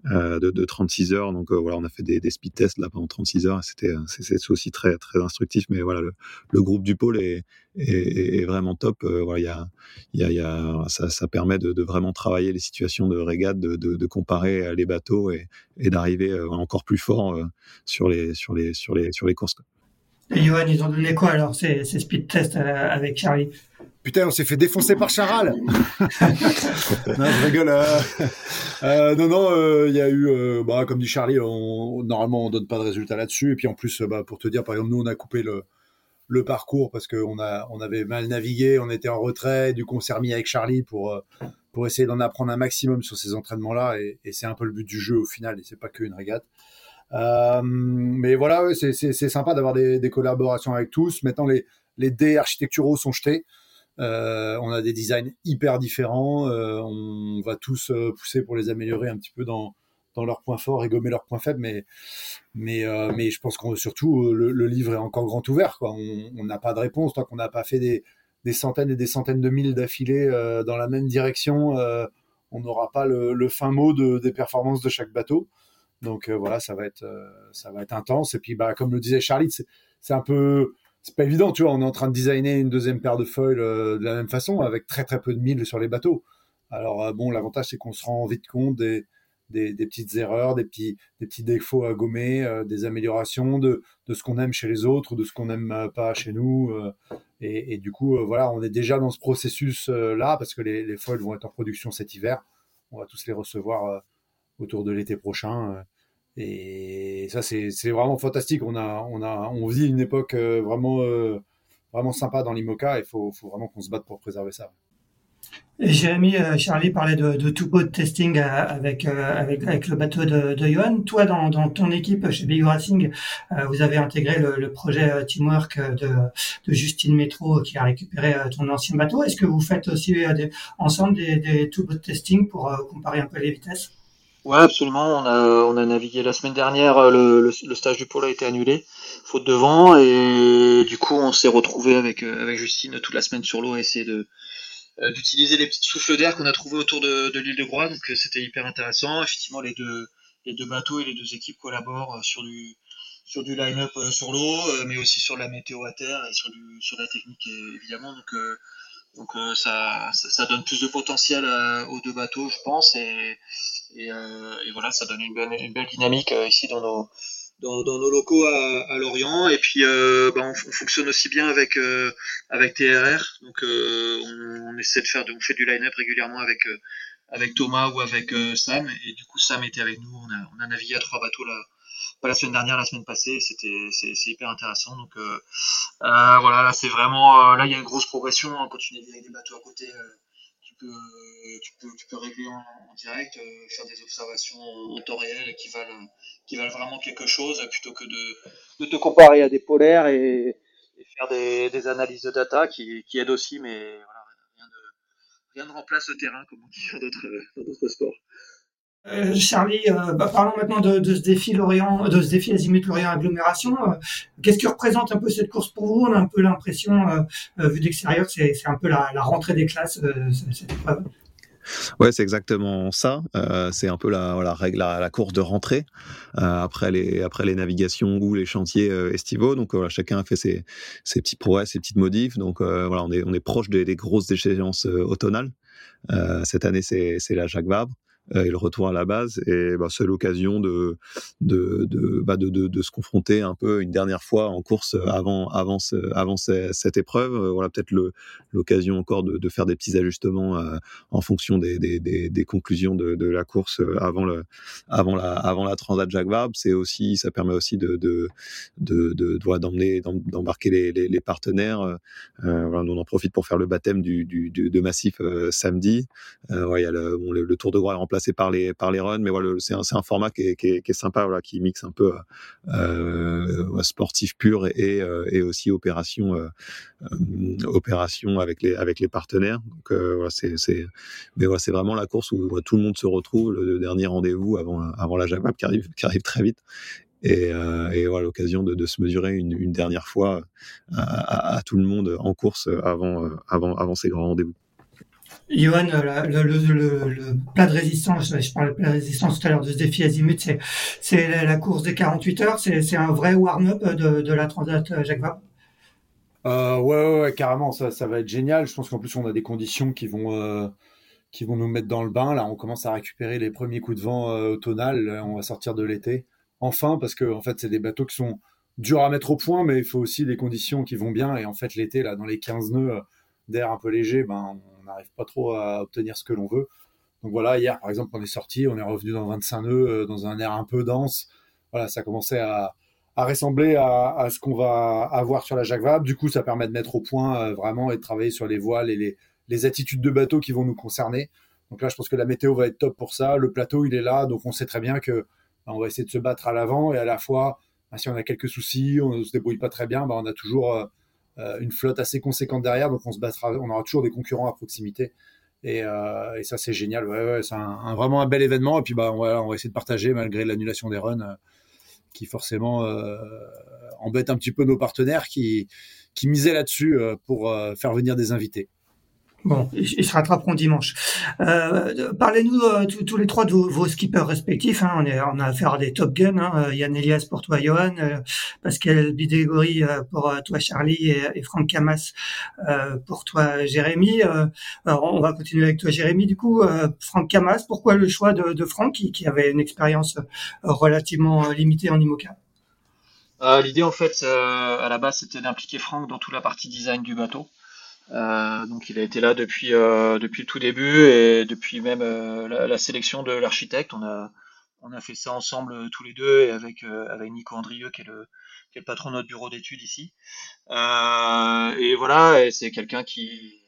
de, de, 36 heures. Donc voilà, on a fait des, des speed tests là pendant 36 heures. C'était c'est aussi très très instructif. Mais voilà, le, le groupe du pôle est, est, est vraiment top. voilà, il y a, y a, y a ça, ça permet de, de, vraiment travailler les situations de régate, de, de, de comparer les bateaux et, et d'arriver encore plus fort sur les sur les, sur les, sur les courses. Et Johan, ils ont donné quoi alors ces, speed tests euh, avec Charlie? Putain, on s'est fait défoncer par Charal. non, je rigole. Euh, euh, non, non, il y a eu, bah, comme dit Charlie, on, normalement on donne pas de résultats là-dessus. Et puis en plus, bah, pour te dire, par exemple, nous on a coupé le, le parcours parce qu'on a, on avait mal navigué, on était en retrait. Du coup, on s'est remis avec Charlie pour pour essayer d'en apprendre un maximum sur ces entraînements-là. Et, c'est un peu le but du jeu au final. Et c'est pas qu'une régate. Euh, mais voilà, ouais, c'est sympa d'avoir des, collaborations avec tous. Maintenant, les, les dés architecturaux sont jetés. Euh, on a des designs hyper différents. Euh, on va tous euh, pousser pour les améliorer un petit peu dans, dans leurs points forts et gommer leurs points faibles. Mais, mais, euh, mais je pense qu'on surtout le, le, livre est encore grand ouvert. Quoi. On n'a pas de réponse tant qu'on n'a pas fait des, des, centaines et des centaines de milles d'affilée dans la même direction. on n'aura pas le, fin mot de, des performances de chaque bateau. Donc euh, voilà, ça va être euh, ça va être intense. Et puis bah comme le disait Charlie, c'est un peu c'est pas évident, tu vois. On est en train de designer une deuxième paire de foils euh, de la même façon, avec très très peu de milles sur les bateaux. Alors bon, l'avantage c'est qu'on se rend vite compte des, des, petites erreurs, des petits, des petits défauts à gommer, des améliorations de, de ce qu'on aime chez les autres de ce qu'on n'aime pas chez nous. Et, du coup, voilà, on est déjà dans ce processus-là parce que les, les foils vont être en production cet hiver. On va tous les recevoir autour de l'été prochain. Et ça, c'est vraiment fantastique. On a, on a, on vit une époque vraiment, vraiment sympa dans l'IMOCA. Il faut, faut vraiment qu'on se batte pour préserver ça. Jérémy, euh, Charlie parlait de, de two-boat testing euh, avec, euh, avec, avec le bateau de, de Johan. Toi, dans, ton équipe chez BU Racing, vous avez intégré le, projet Teamwork de, Justine Métro qui a récupéré ton ancien bateau. Est-ce que vous faites aussi ensemble des, des two-boat testing pour comparer un peu les vitesses? Ouais, absolument. On a, on a navigué la semaine dernière. Le, le, stage du pôle a été annulé, faute de vent, et du coup, on s'est retrouvé avec avec Justine toute la semaine sur l'eau à essayer de d'utiliser les petits souffles d'air qu'on a trouvés autour de, de l'île de Groix. Donc euh, c'était hyper intéressant. Effectivement, les deux, les deux bateaux et les deux équipes collaborent euh, sur du, sur du line-up sur l'eau, mais aussi sur la météo à terre et sur, du, sur la technique évidemment. Donc, donc ça, ça, donne plus de potentiel aux deux bateaux, je pense, et, et, et voilà, ça donne une belle, une belle dynamique ici dans nos, dans, nos locaux à, Lorient. Et puis, euh, bah, on, fonctionne aussi bien avec euh, avec TRR. Donc, euh, on, essaie de faire, on fait du line-up régulièrement avec avec Thomas ou avec Sam. Et du coup, Sam était avec nous. On a, on a navigué à trois bateaux là, pas la semaine dernière, la semaine passée. C'était c'est hyper intéressant. Donc voilà, là c'est vraiment là il y a une grosse progression. Hein, quand tu navigues avec des bateaux à côté tu peux, tu peux, régler en, direct, euh, faire des observations en, temps réel qui valent, qui valent vraiment quelque chose plutôt que de, de te comparer à des polaires et, faire des, analyses de data qui, qui aident aussi, mais voilà, rien, ne, rien ne remplace le terrain, comme on dit dans d'autres sports. Euh, Charlie, euh, bah, parlons maintenant de, ce défi Lorient, de ce défi Azimut Lorient agglomération. Euh, qu'est-ce qui représente un peu cette course pour vous? On a un peu l'impression, vu d'extérieur, c'est, un peu la, rentrée des classes cette épreuve. Ouais, c'est exactement ça. c'est un peu la, course de rentrée après les navigations ou les chantiers estivaux. Donc chacun a fait ses, ses petits progrès, ses petites modifs. Donc on est proche des, grosses échéances automnales. cette année, c'est la Jacques Vabre. Euh, et le retour à la base. Et bah, c'est l'occasion de de, de, bah, de, de, de, se confronter un peu une dernière fois en course avant, avant, avant cette épreuve. Euh, voilà, peut-être l'occasion encore de, de, faire des petits ajustements euh, en fonction des, des, des, des conclusions de, la course avant, le, avant, la, avant la Transat Jacques Vabre. C'est aussi, ça permet aussi de, de, de, de, d'emmener, d'embarquer les, les, partenaires. Euh, voilà, on en profite pour faire le baptême du, du, du de Massif samedi. Euh, il y a le, bon, le, Tour de Groix remplacé par les par runs, mais voilà, c'est un, format qui est, sympa, qui mixe un peu euh, sportif pur et, euh, aussi opération euh, euh, avec les partenaires. Euh, c'est mais voilà, c'est vraiment la course où tout le monde se retrouve, le, dernier rendez-vous avant la Jacques qui arrive très vite. Et, euh, l'occasion de, se mesurer une, dernière fois à, tout le monde en course avant ces grands rendez-vous. Johan, le, le, plat de résistance, je parlais de plat de résistance tout à l'heure de ce défi Azimut, c'est la course des 48 heures, c'est un vrai warm-up de, de, la Transat Jacques Vabre? Euh, ouais, carrément, ça, va être génial. Je pense qu'en plus, on a des conditions qui vont, euh, qui vont nous mettre dans le bain. Là, on commence à récupérer les premiers coups de vent euh, automnal. On va sortir de l'été. Enfin, parce que en fait, c'est des bateaux qui sont durs à mettre au point, mais il faut aussi des conditions qui vont bien. Et en fait, l'été, là, dans les 15 nœuds d'air un peu léger, ben, on n'arrive pas trop à obtenir ce que l'on veut. Donc voilà, hier par exemple, on est sorti, on est revenu dans 25 nœuds, euh, dans un air un peu dense. Voilà, ça commençait à, ressembler à, ce qu'on va avoir sur la Jacques Vabre. Du coup, ça permet de mettre au point euh, vraiment et de travailler sur les voiles et les, attitudes de bateau qui vont nous concerner. Donc là, je pense que la météo va être top pour ça. Le plateau, il est là, donc on sait très bien que ben, on va essayer de se battre à l'avant et à la fois, ben, si on a quelques soucis, on ne se débrouille pas très bien, ben, on a toujours euh, une flotte assez conséquente derrière, donc on se battra, on aura toujours des concurrents à proximité. Et, euh, ça c'est génial, c'est un, vraiment un bel événement. Et puis bah on va essayer de partager malgré l'annulation des runs, euh, qui forcément euh, embête un petit peu nos partenaires qui qui misaient là-dessus pour faire venir des invités. Bon, ils se rattraperont dimanche. Euh, Parlez-nous euh, tous les trois de vos, skippers respectifs. Hein. On, est, on a affaire à des top guns. Hein. Euh, Yann Elias pour toi, Johan. Euh, Pascal Bidégory pour toi, Charlie. Et, et Franck Camas pour toi, Jérémy. Alors, on va continuer avec toi, Jérémy. Du coup, Franck Camas, pourquoi le choix de, de Franck, qui, qui, avait une expérience relativement limitée en IMOCA? L'idée, en fait, à la base, c'était d'impliquer Franck dans toute la partie design du bateau. Euh, donc il a été là depuis euh, depuis le tout début et depuis même euh, la, sélection de l'architecte. On a on a fait ça ensemble tous les deux et avec avec Nico Andrieux qui est le qui est le patron de notre bureau d'études ici. et voilà, c'est quelqu'un qui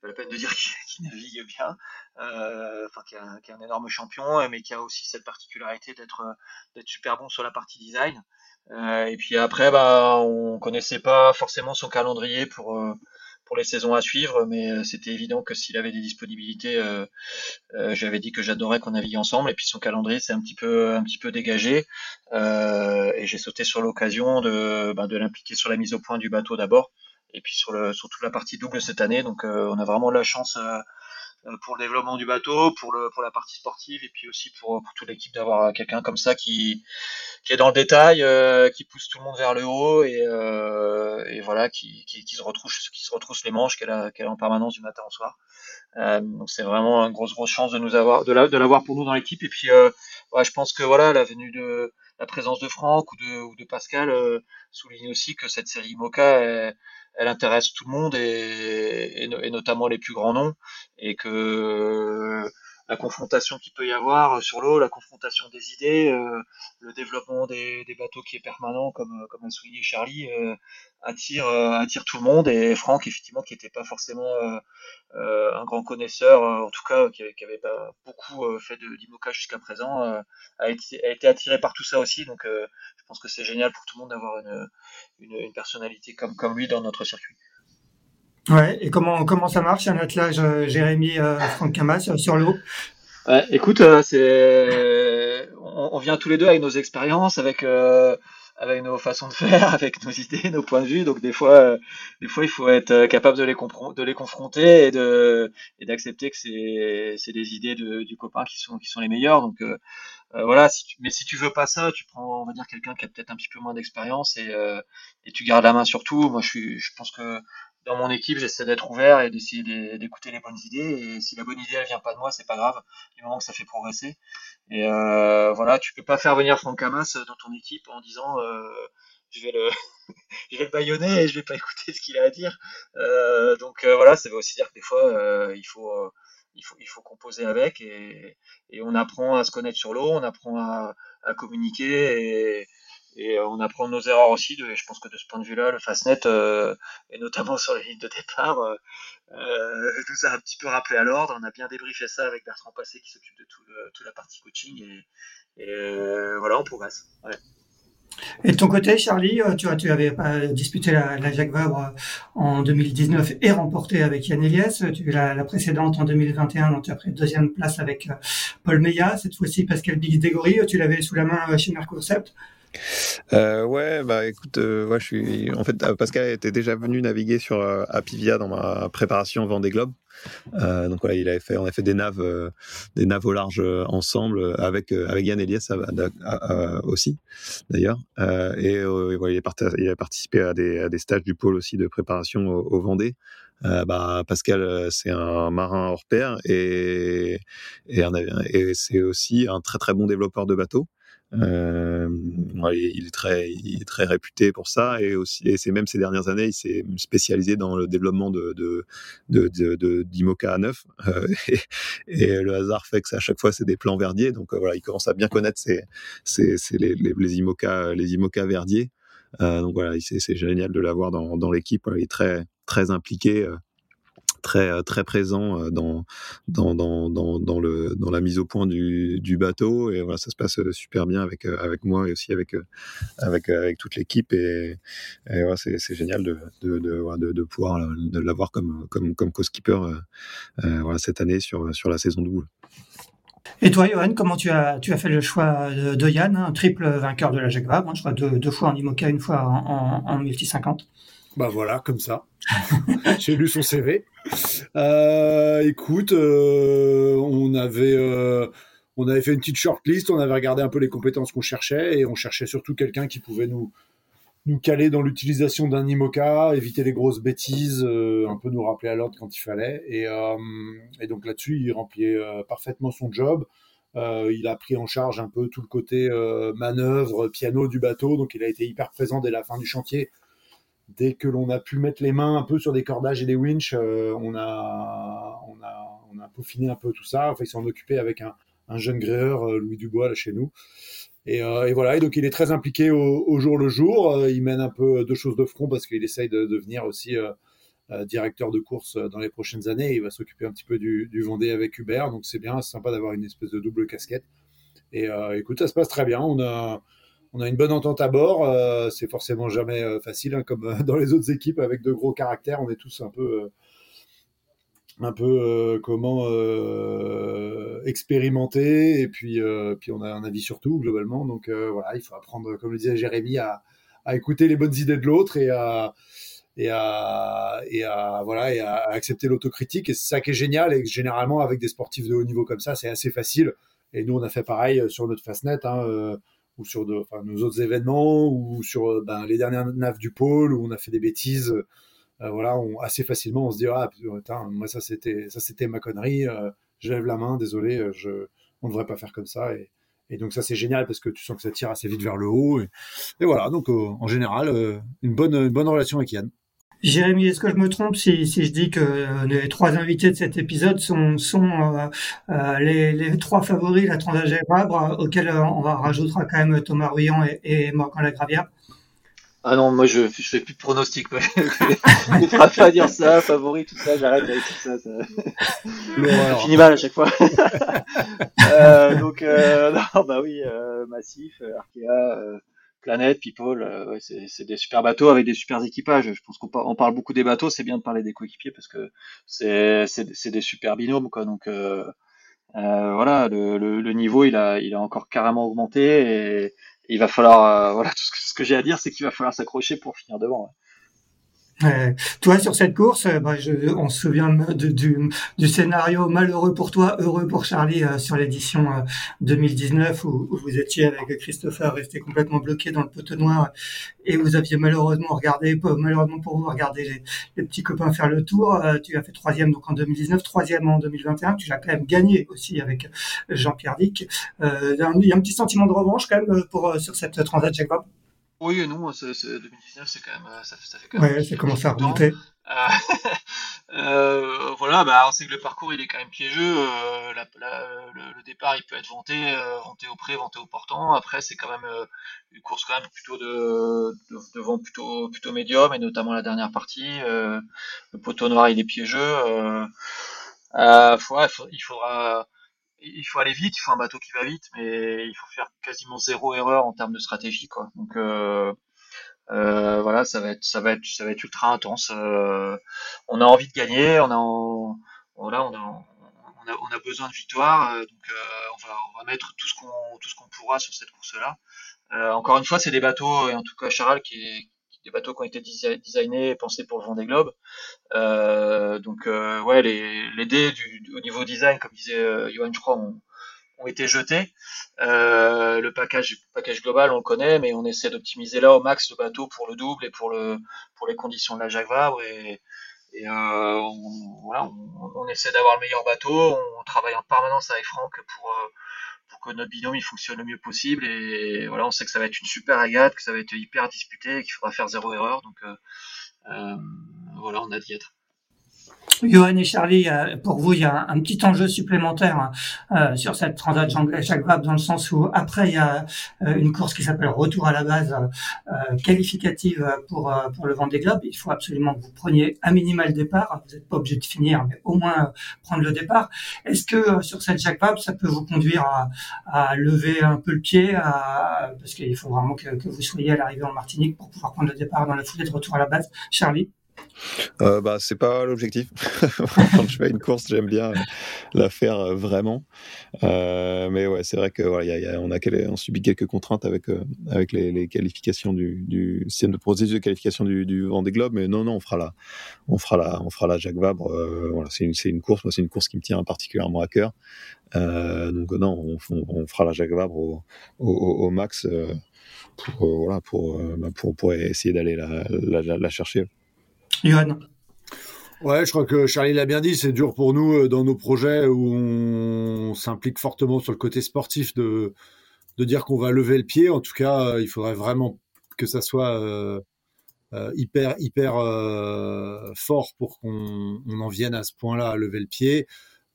pas la peine de dire qui, navigue bien, enfin qui, est un énorme champion, mais qui a aussi cette particularité d'être d'être super bon sur la partie design. et puis après, bah, on connaissait pas forcément son calendrier pour pour les saisons à suivre, mais euh, c'était évident que s'il avait des disponibilités, euh, euh, j'avais dit que j'adorais qu'on navigue ensemble. Et puis son calendrier s'est un petit peu un petit peu dégagé, et j'ai sauté sur l'occasion de, bah, de l'impliquer sur la mise au point du bateau d'abord, et puis sur le sur toute la partie double cette année. Donc on a vraiment la chance euh, pour le développement du bateau, pour le pour la partie sportive et puis aussi pour, pour toute l'équipe d'avoir quelqu'un comme ça qui qui est dans le détail, euh, qui pousse tout le monde vers le haut et, euh, et voilà qui, qui, qui se retrousse qui se retrousse les manches qu'elle a qu'elle a en permanence du matin au soir. Euh, donc c'est vraiment une grosse grosse chance de nous avoir de la, de l'avoir pour nous dans l'équipe et puis euh, ouais, je pense que voilà la venue de la présence de Franck ou de, ou de Pascal souligne aussi que cette série est, elle intéresse tout le monde et, et, notamment les plus grands noms et que la confrontation qu'il peut y avoir sur l'eau, la confrontation des idées, euh, le développement des, bateaux qui est permanent, comme, comme a souligné Charlie, euh, attire, euh, tout le monde. Et Franck, effectivement, qui n'était pas forcément un grand connaisseur, en tout cas, qui n'avait pas beaucoup fait d'IMOCA jusqu'à présent, a été, a, été, attiré par tout ça aussi. Donc, je pense que c'est génial pour tout le monde d'avoir une, une, personnalité comme lui dans notre circuit. Ouais, et comment comment ça marche un attelage euh, Jérémy euh, Franck Camas euh, sur l'eau ouais, Écoute, c'est on, vient tous les deux avec nos expériences, avec avec nos façons de faire, avec nos idées, nos points de vue. Donc des fois, des fois, il faut être capable de les, de les confronter et de et d'accepter que c'est c'est des idées de, du copain qui sont qui sont les meilleures. Donc euh, voilà. Si tu, mais si tu veux pas ça, tu prends, on va dire quelqu'un qui a peut-être un petit peu moins d'expérience et euh, et tu gardes la main sur tout. Moi, je suis, je pense que dans mon équipe, j'essaie d'être ouvert et d'essayer d'écouter les bonnes idées. Et si la bonne idée elle vient pas de moi, c'est pas grave, du moment que ça fait progresser. Et euh, voilà, tu peux pas faire venir Franck Hamas dans ton équipe en disant euh, je vais le je vais le baïonner et je vais pas écouter ce qu'il a à dire. Euh, donc euh, voilà, ça veut aussi dire que des fois euh, il faut il faut il faut composer avec et, et on apprend à se connaître sur l'eau, on apprend à, à communiquer et et euh, on apprend nos erreurs aussi. De, je pense que de ce point de vue-là, le Fastnet, euh, et notamment sur les lignes de départ, euh, euh, nous a un petit peu rappelé à l'ordre. On a bien débriefé ça avec Bertrand Passé qui s'occupe de tout toute la partie coaching. Et, euh, voilà, on progresse. Et de ton côté, Charlie, tu, tu avais disputé la, la Jacques Vabre en 2019 et remporté avec Yann Elias. Tu la, la précédente en 2021, donc tu as pris deuxième place avec Paul Meillat. Cette fois-ci, Pascal Bigdégory, tu l'avais sous la main chez Mercoursept. Euh, ouais, bah écoute, euh, je suis. En fait, Pascal était déjà venu naviguer sur euh, Apivia dans ma préparation Vendée Globe. Euh, donc voilà, il avait fait, on a fait des naves, euh, des naves au large euh, ensemble avec avec Yann Elias aussi, d'ailleurs. et il, a participé à des, stages du pôle aussi de préparation au, au Vendée. bah, Pascal, c'est un marin hors pair et c'est aussi un très très bon développeur de bateaux. Euh, il est très, il est très réputé pour ça et aussi, et c'est même ces dernières années, il s'est spécialisé dans le développement de de de, d'Imoca à neuf. Euh, et, le hasard fait que à chaque fois c'est des plans verdiers, donc euh, voilà, il commence à bien connaître ces, ces, ces les, les, les Imoca, les Imoca verdiers. Euh, donc voilà, c'est, c'est génial de l'avoir dans, dans l'équipe. Il est très très impliqué. Euh, très présent euh, dans la mise au point du, bateau. Et voilà ça se passe euh, super bien avec moi et aussi avec toute l'équipe. Et, et c'est, génial de pouvoir de l'avoir comme comme comme co-skipper cette année sur la saison double. Et toi, Johan, comment tu as, fait le choix de, Yann, un triple vainqueur de la Jacques Vabre, hein, je crois deux, deux fois en IMOCA, une fois en, en, en multi 50 Bah voilà, comme ça. J'ai lu son CV. Euh, écoute, euh, on avait euh, on avait fait une petite shortlist, on avait regardé un peu les compétences qu'on cherchait et on cherchait surtout quelqu'un qui pouvait nous nous caler dans l'utilisation d'un IMOCA, éviter les grosses bêtises, un peu nous rappeler à l'ordre quand il fallait. Et, et donc là-dessus, il remplissait parfaitement son job. il a pris en charge un peu tout le côté manœuvre, piano du bateau, donc il a été hyper présent dès la fin du chantier dès que l'on a pu mettre les mains un peu sur des cordages et des winches, euh, on, a, on, a, on a peaufiné un peu tout ça. Enfin, il s'en occupait avec un, un jeune gréeur, euh, Louis Dubois, là, chez nous. Et, euh, et, voilà, et donc il est très impliqué au, jour le jour. il mène un peu deux choses de front parce qu'il essaye de devenir aussi directeur de course dans les prochaines années. Il va s'occuper un petit peu du, du Vendée avec Hubert, donc c'est bien, c'est sympa d'avoir une espèce de double casquette. Et écoute, ça se passe très bien. On a on a une bonne entente à bord. Euh, c'est forcément jamais euh, facile, hein, comme euh, dans les autres équipes avec de gros caractères. On est tous un peu, un peu comment expérimentés et puis, puis on a un avis sur tout globalement. Donc voilà, il faut apprendre, comme le disait Jérémy, à, écouter les bonnes idées de l'autre et à et à, et à voilà et à accepter l'autocritique et c'est ça qui est génial et généralement avec des sportifs de haut niveau comme ça c'est assez facile et nous on a fait pareil sur notre Fastnet hein, ou sur nos autres événements ou sur euh, ben, les dernières naves du pôle où on a fait des bêtises. Euh, voilà, assez facilement on se dit ah putain, moi ça c'était ça c'était ma connerie. Euh, je lève la main, désolé, on ne devrait pas faire comme ça. Et, donc ça c'est génial parce que tu sens que ça tire assez vite vers le haut. Et, et voilà, donc en général une bonne une bonne relation avec Yann. Jérémy, est-ce que je me trompe si, si je dis que euh, les trois invités de cet épisode sont, sont euh, euh les, les, trois favoris la Transat Vabre, auxquels euh, on va rajoutera quand même Thomas Ruyant et, et Morgan Lagravière Ah non, moi je, je fais plus de pronostics. je ferai pas à dire ça, favori, tout ça, j'arrête avec tout ça. ça... Bon, finit mal à chaque fois. euh, donc, non, bah oui, Massif, Arkea Planète, People, euh, c'est des super bateaux avec des super équipages. Je pense qu'on parle beaucoup des bateaux, c'est bien de parler des coéquipiers parce que c'est des super binômes. Donc euh, euh, voilà, le, niveau il a encore carrément augmenté et, il va falloir, voilà, tout ce que, j'ai à dire, c'est qu'il va falloir s'accrocher pour finir devant. Euh, toi, sur cette course, euh, bah, je, on se souvient de, du, du, scénario malheureux pour toi, heureux pour Charlie euh, sur l'édition 2019 où, où, vous étiez avec Christopher resté complètement bloqué dans le poteau noir et vous aviez malheureusement regardé, malheureusement pour vous, regardé les, les petits copains faire le tour. tu as fait troisième donc en 2019, troisième en 2021. Tu l'as quand même gagné aussi avec Jean-Pierre Dick. il y a un petit sentiment de revanche quand même pour sur cette transat Jacques oui, non, 2019, c'est quand même, euh, ça, ça fait quand même. Ouais, c'est commencé à remonter. Euh, euh, voilà, bah, on sait que le parcours il est quand même piégeux. Euh, la, la, le, le, départ il peut être vanté, euh, vanté au pré, vanté au portant. Après, c'est quand même une course quand même plutôt de, de, de, vent plutôt plutôt médium et notamment la dernière partie. le poteau noir il est piégeux. Euh, il faudra il faut aller vite, il faut un bateau qui va vite, mais il faut faire quasiment zéro erreur en termes de stratégie, quoi. Donc euh, euh, voilà, ça va être, ça va être, ça va être ultra intense. Euh, on a envie de gagner, on a, voilà, on a, on a, on a besoin de victoire, euh, donc euh, on va, on va mettre tout ce qu'on, tout ce qu'on pourra sur cette course-là. Euh, encore une fois, c'est des bateaux, et en tout cas Charal qui est, des bateaux qui ont été designés et pensés pour le Vendée Globe. Euh, donc euh, ouais, les, les dés du, au niveau design, comme disait euh, Johan, je crois, ont, été jetés. Euh, le package, global, on le connaît, mais on essaie d'optimiser là au max le bateau pour le double et pour le pour les conditions de la Jacques Vabre et, euh, voilà, on, essaie d'avoir le meilleur bateau. On travaille en permanence avec Franck pour notre binôme il fonctionne le mieux possible. Et voilà, on sait que ça va être une super régate, que ça va être hyper disputé, qu'il faudra faire zéro erreur. Donc euh, euh, voilà, on a d'y être. Johan et Charlie, euh, pour vous, il y a un, petit enjeu supplémentaire hein, euh, sur cette transat Jacques Vabre, dans le sens où après, il y a euh, une course qui s'appelle Retour à la base, qualificative pour, pour le Vendée Globe. Il faut absolument que vous preniez un minimal départ. Vous n'êtes pas obligé de finir, mais au moins prendre le départ. Est-ce que sur cette Jacques Vabre, ça peut vous conduire à, à, lever un peu le pied, à, parce qu'il faut vraiment que, que, vous soyez à l'arrivée en Martinique pour pouvoir prendre le départ dans la foulée de Retour à la base Charlie? Euh, bah, c'est pas l'objectif. Quand je fais une course, j'aime bien la faire euh, vraiment. Euh, mais ouais, c'est vrai que subit quelques contraintes avec euh, les, qualifications du, système de processus de qualification du, du Vendée Globe. Mais non, non, on fera la, on fera la, on fera la Jacques Vabre. Euh, voilà, c'est une, course. Moi, c'est une course qui me tient particulièrement à cœur. donc non, on, fera la Jacques Vabre au, au, max. pour, bah, pour, pour essayer d'aller la chercher. Ouais, je crois que Charlie l'a bien dit, c'est dur pour nous euh, dans nos projets où on s'implique fortement sur le côté sportif de, de dire qu'on va lever le pied. En tout cas, euh, il faudrait vraiment que ça soit euh, hyper, hyper fort pour qu'on en vienne à ce point-là à lever le pied.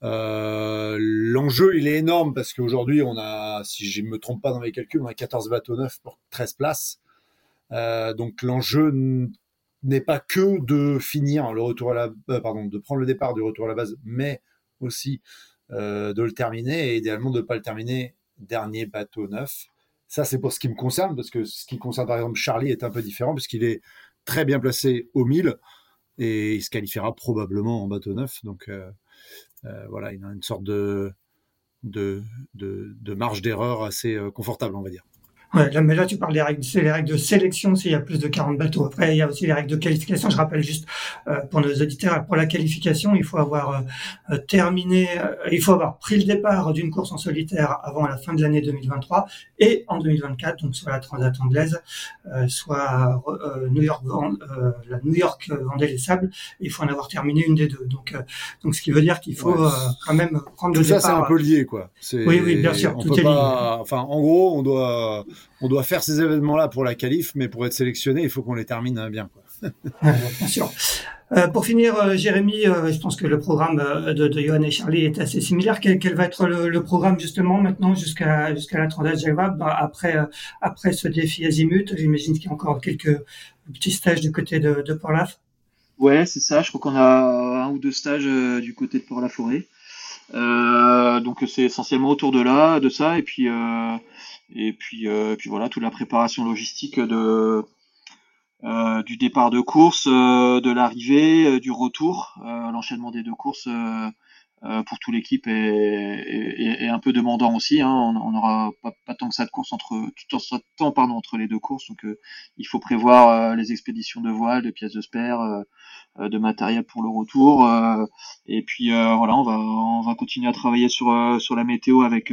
L'enjeu, il est énorme parce qu'aujourd'hui, on a, si je ne me trompe pas dans mes calculs, on a 14 bateaux neufs pour 13 places. donc l'enjeu n'est pas que de finir le retour à la, euh, pardon, de prendre le départ du retour à la base, mais aussi euh, de le terminer et idéalement de ne pas le terminer dernier bateau neuf. Ça, c'est pour ce qui me concerne, parce que ce qui concerne par exemple Charlie est un peu différent, puisqu'il est très bien placé au 1000 et il se qualifiera probablement en bateau neuf. Donc euh, voilà, il a une sorte de, marge d'erreur assez confortable, on va dire. Ouais, là, mais là, tu parles des règles, c'est les règles de sélection s'il y a plus de 40 bateaux. Après, il y a aussi les règles de qualification. Je rappelle juste euh, pour nos auditeurs, pour la qualification, il faut avoir euh, euh, terminé, il faut avoir pris le départ d'une course en solitaire avant la fin de l'année 2023 et en 2024, donc soit la Transat anglaise, soit New York, la New York Vendée les Sables. Il faut en avoir terminé une des deux. Donc, donc ce qui veut dire qu'il faut quand même prendre tout le départ. Tout ça, c'est un peu lié, quoi. Oui, oui, bien sûr. tout est lié. Enfin, en gros, on doit on doit faire ces événements-là pour la qualif, mais pour être sélectionné, il faut qu'on les termine bien. Quoi. bien sûr. Euh, pour finir, euh, Jérémy, euh, je pense que le programme de, de Johan et Charlie est assez similaire. Quel, quel va être le, programme justement maintenant jusqu'à jusqu'à la Transat bah, après après ce défi Azimut? J'imagine qu'il y a encore quelques petits stages du côté de, de Port-Laf. Ouais, c'est ça. Je crois qu'on a un ou deux stages du côté de Port-la-Forêt. donc c'est essentiellement autour de là, de ça, et puis et puis, euh, puis voilà, toute la préparation logistique de, euh, du départ de course, euh, de l'arrivée, du retour, l'enchaînement des deux courses pour toute l'équipe est, est, un peu demandant aussi. Hein. On n'aura pas, pas, tant que ça de course entre tout en temps pardon entre les deux courses, donc il faut prévoir les expéditions de voile, de pièces de spare, de matériel pour le retour. et puis voilà, on va on va continuer à travailler sur sur la météo avec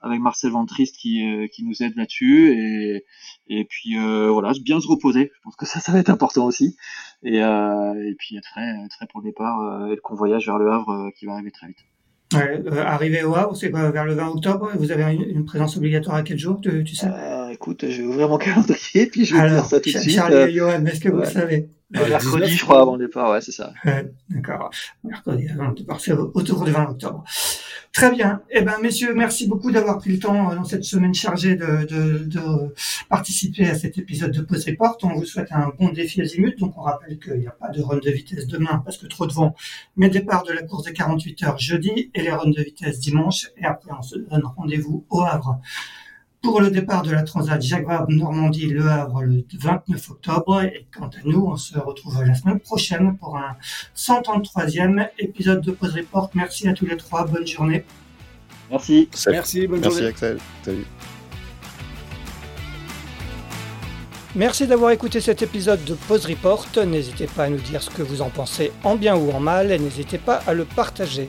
avec Marcel Ventriste qui, euh, qui nous aide là-dessus. Et, et puis euh, voilà bien se reposer. Je pense que ça ça va être important aussi. Et, euh, et puis être très très pour le départ et le convoyage vers le Havre qui va arriver très vite. Ouais, euh, arrivé au Havre, c'est vers le 20 octobre. Vous avez une, présence obligatoire à quel jour, tu, tu sais? Euh, Écoute, je vais ouvrir mon calendrier puis je vais dire ça tout de suite. Charlie et Johan, est-ce que vous le savez? Mercredi, je crois, avant le départ, ouais, c'est ça. D'accord. Mercredi avant le départ, c'est autour du 20 octobre. Très bien. Eh ben, messieurs, merci beaucoup d'avoir pris le temps euh, dans cette semaine chargée de, de, de participer à cet épisode de Pause Report. On vous souhaite un bon défi azimut. Donc, on rappelle qu'il n'y a pas de run de vitesse demain parce que trop de vent. Mais départ de la course des 48 heures jeudi et les runs de vitesse dimanche. Et après, on se donne rendez-vous au Havre pour le départ de la Transat Jacques Vabre Normandie Le Havre le 29 octobre. Et quant à nous, on se retrouve la semaine prochaine pour un 133e épisode de Pause Report. Merci à tous les trois. Bonne journée. Merci. Merci, bonne Merci journée. Axel. Salut. Merci d'avoir écouté cet épisode de Pause Report. N'hésitez pas à nous dire ce que vous en pensez en bien ou en mal et n'hésitez pas à le partager.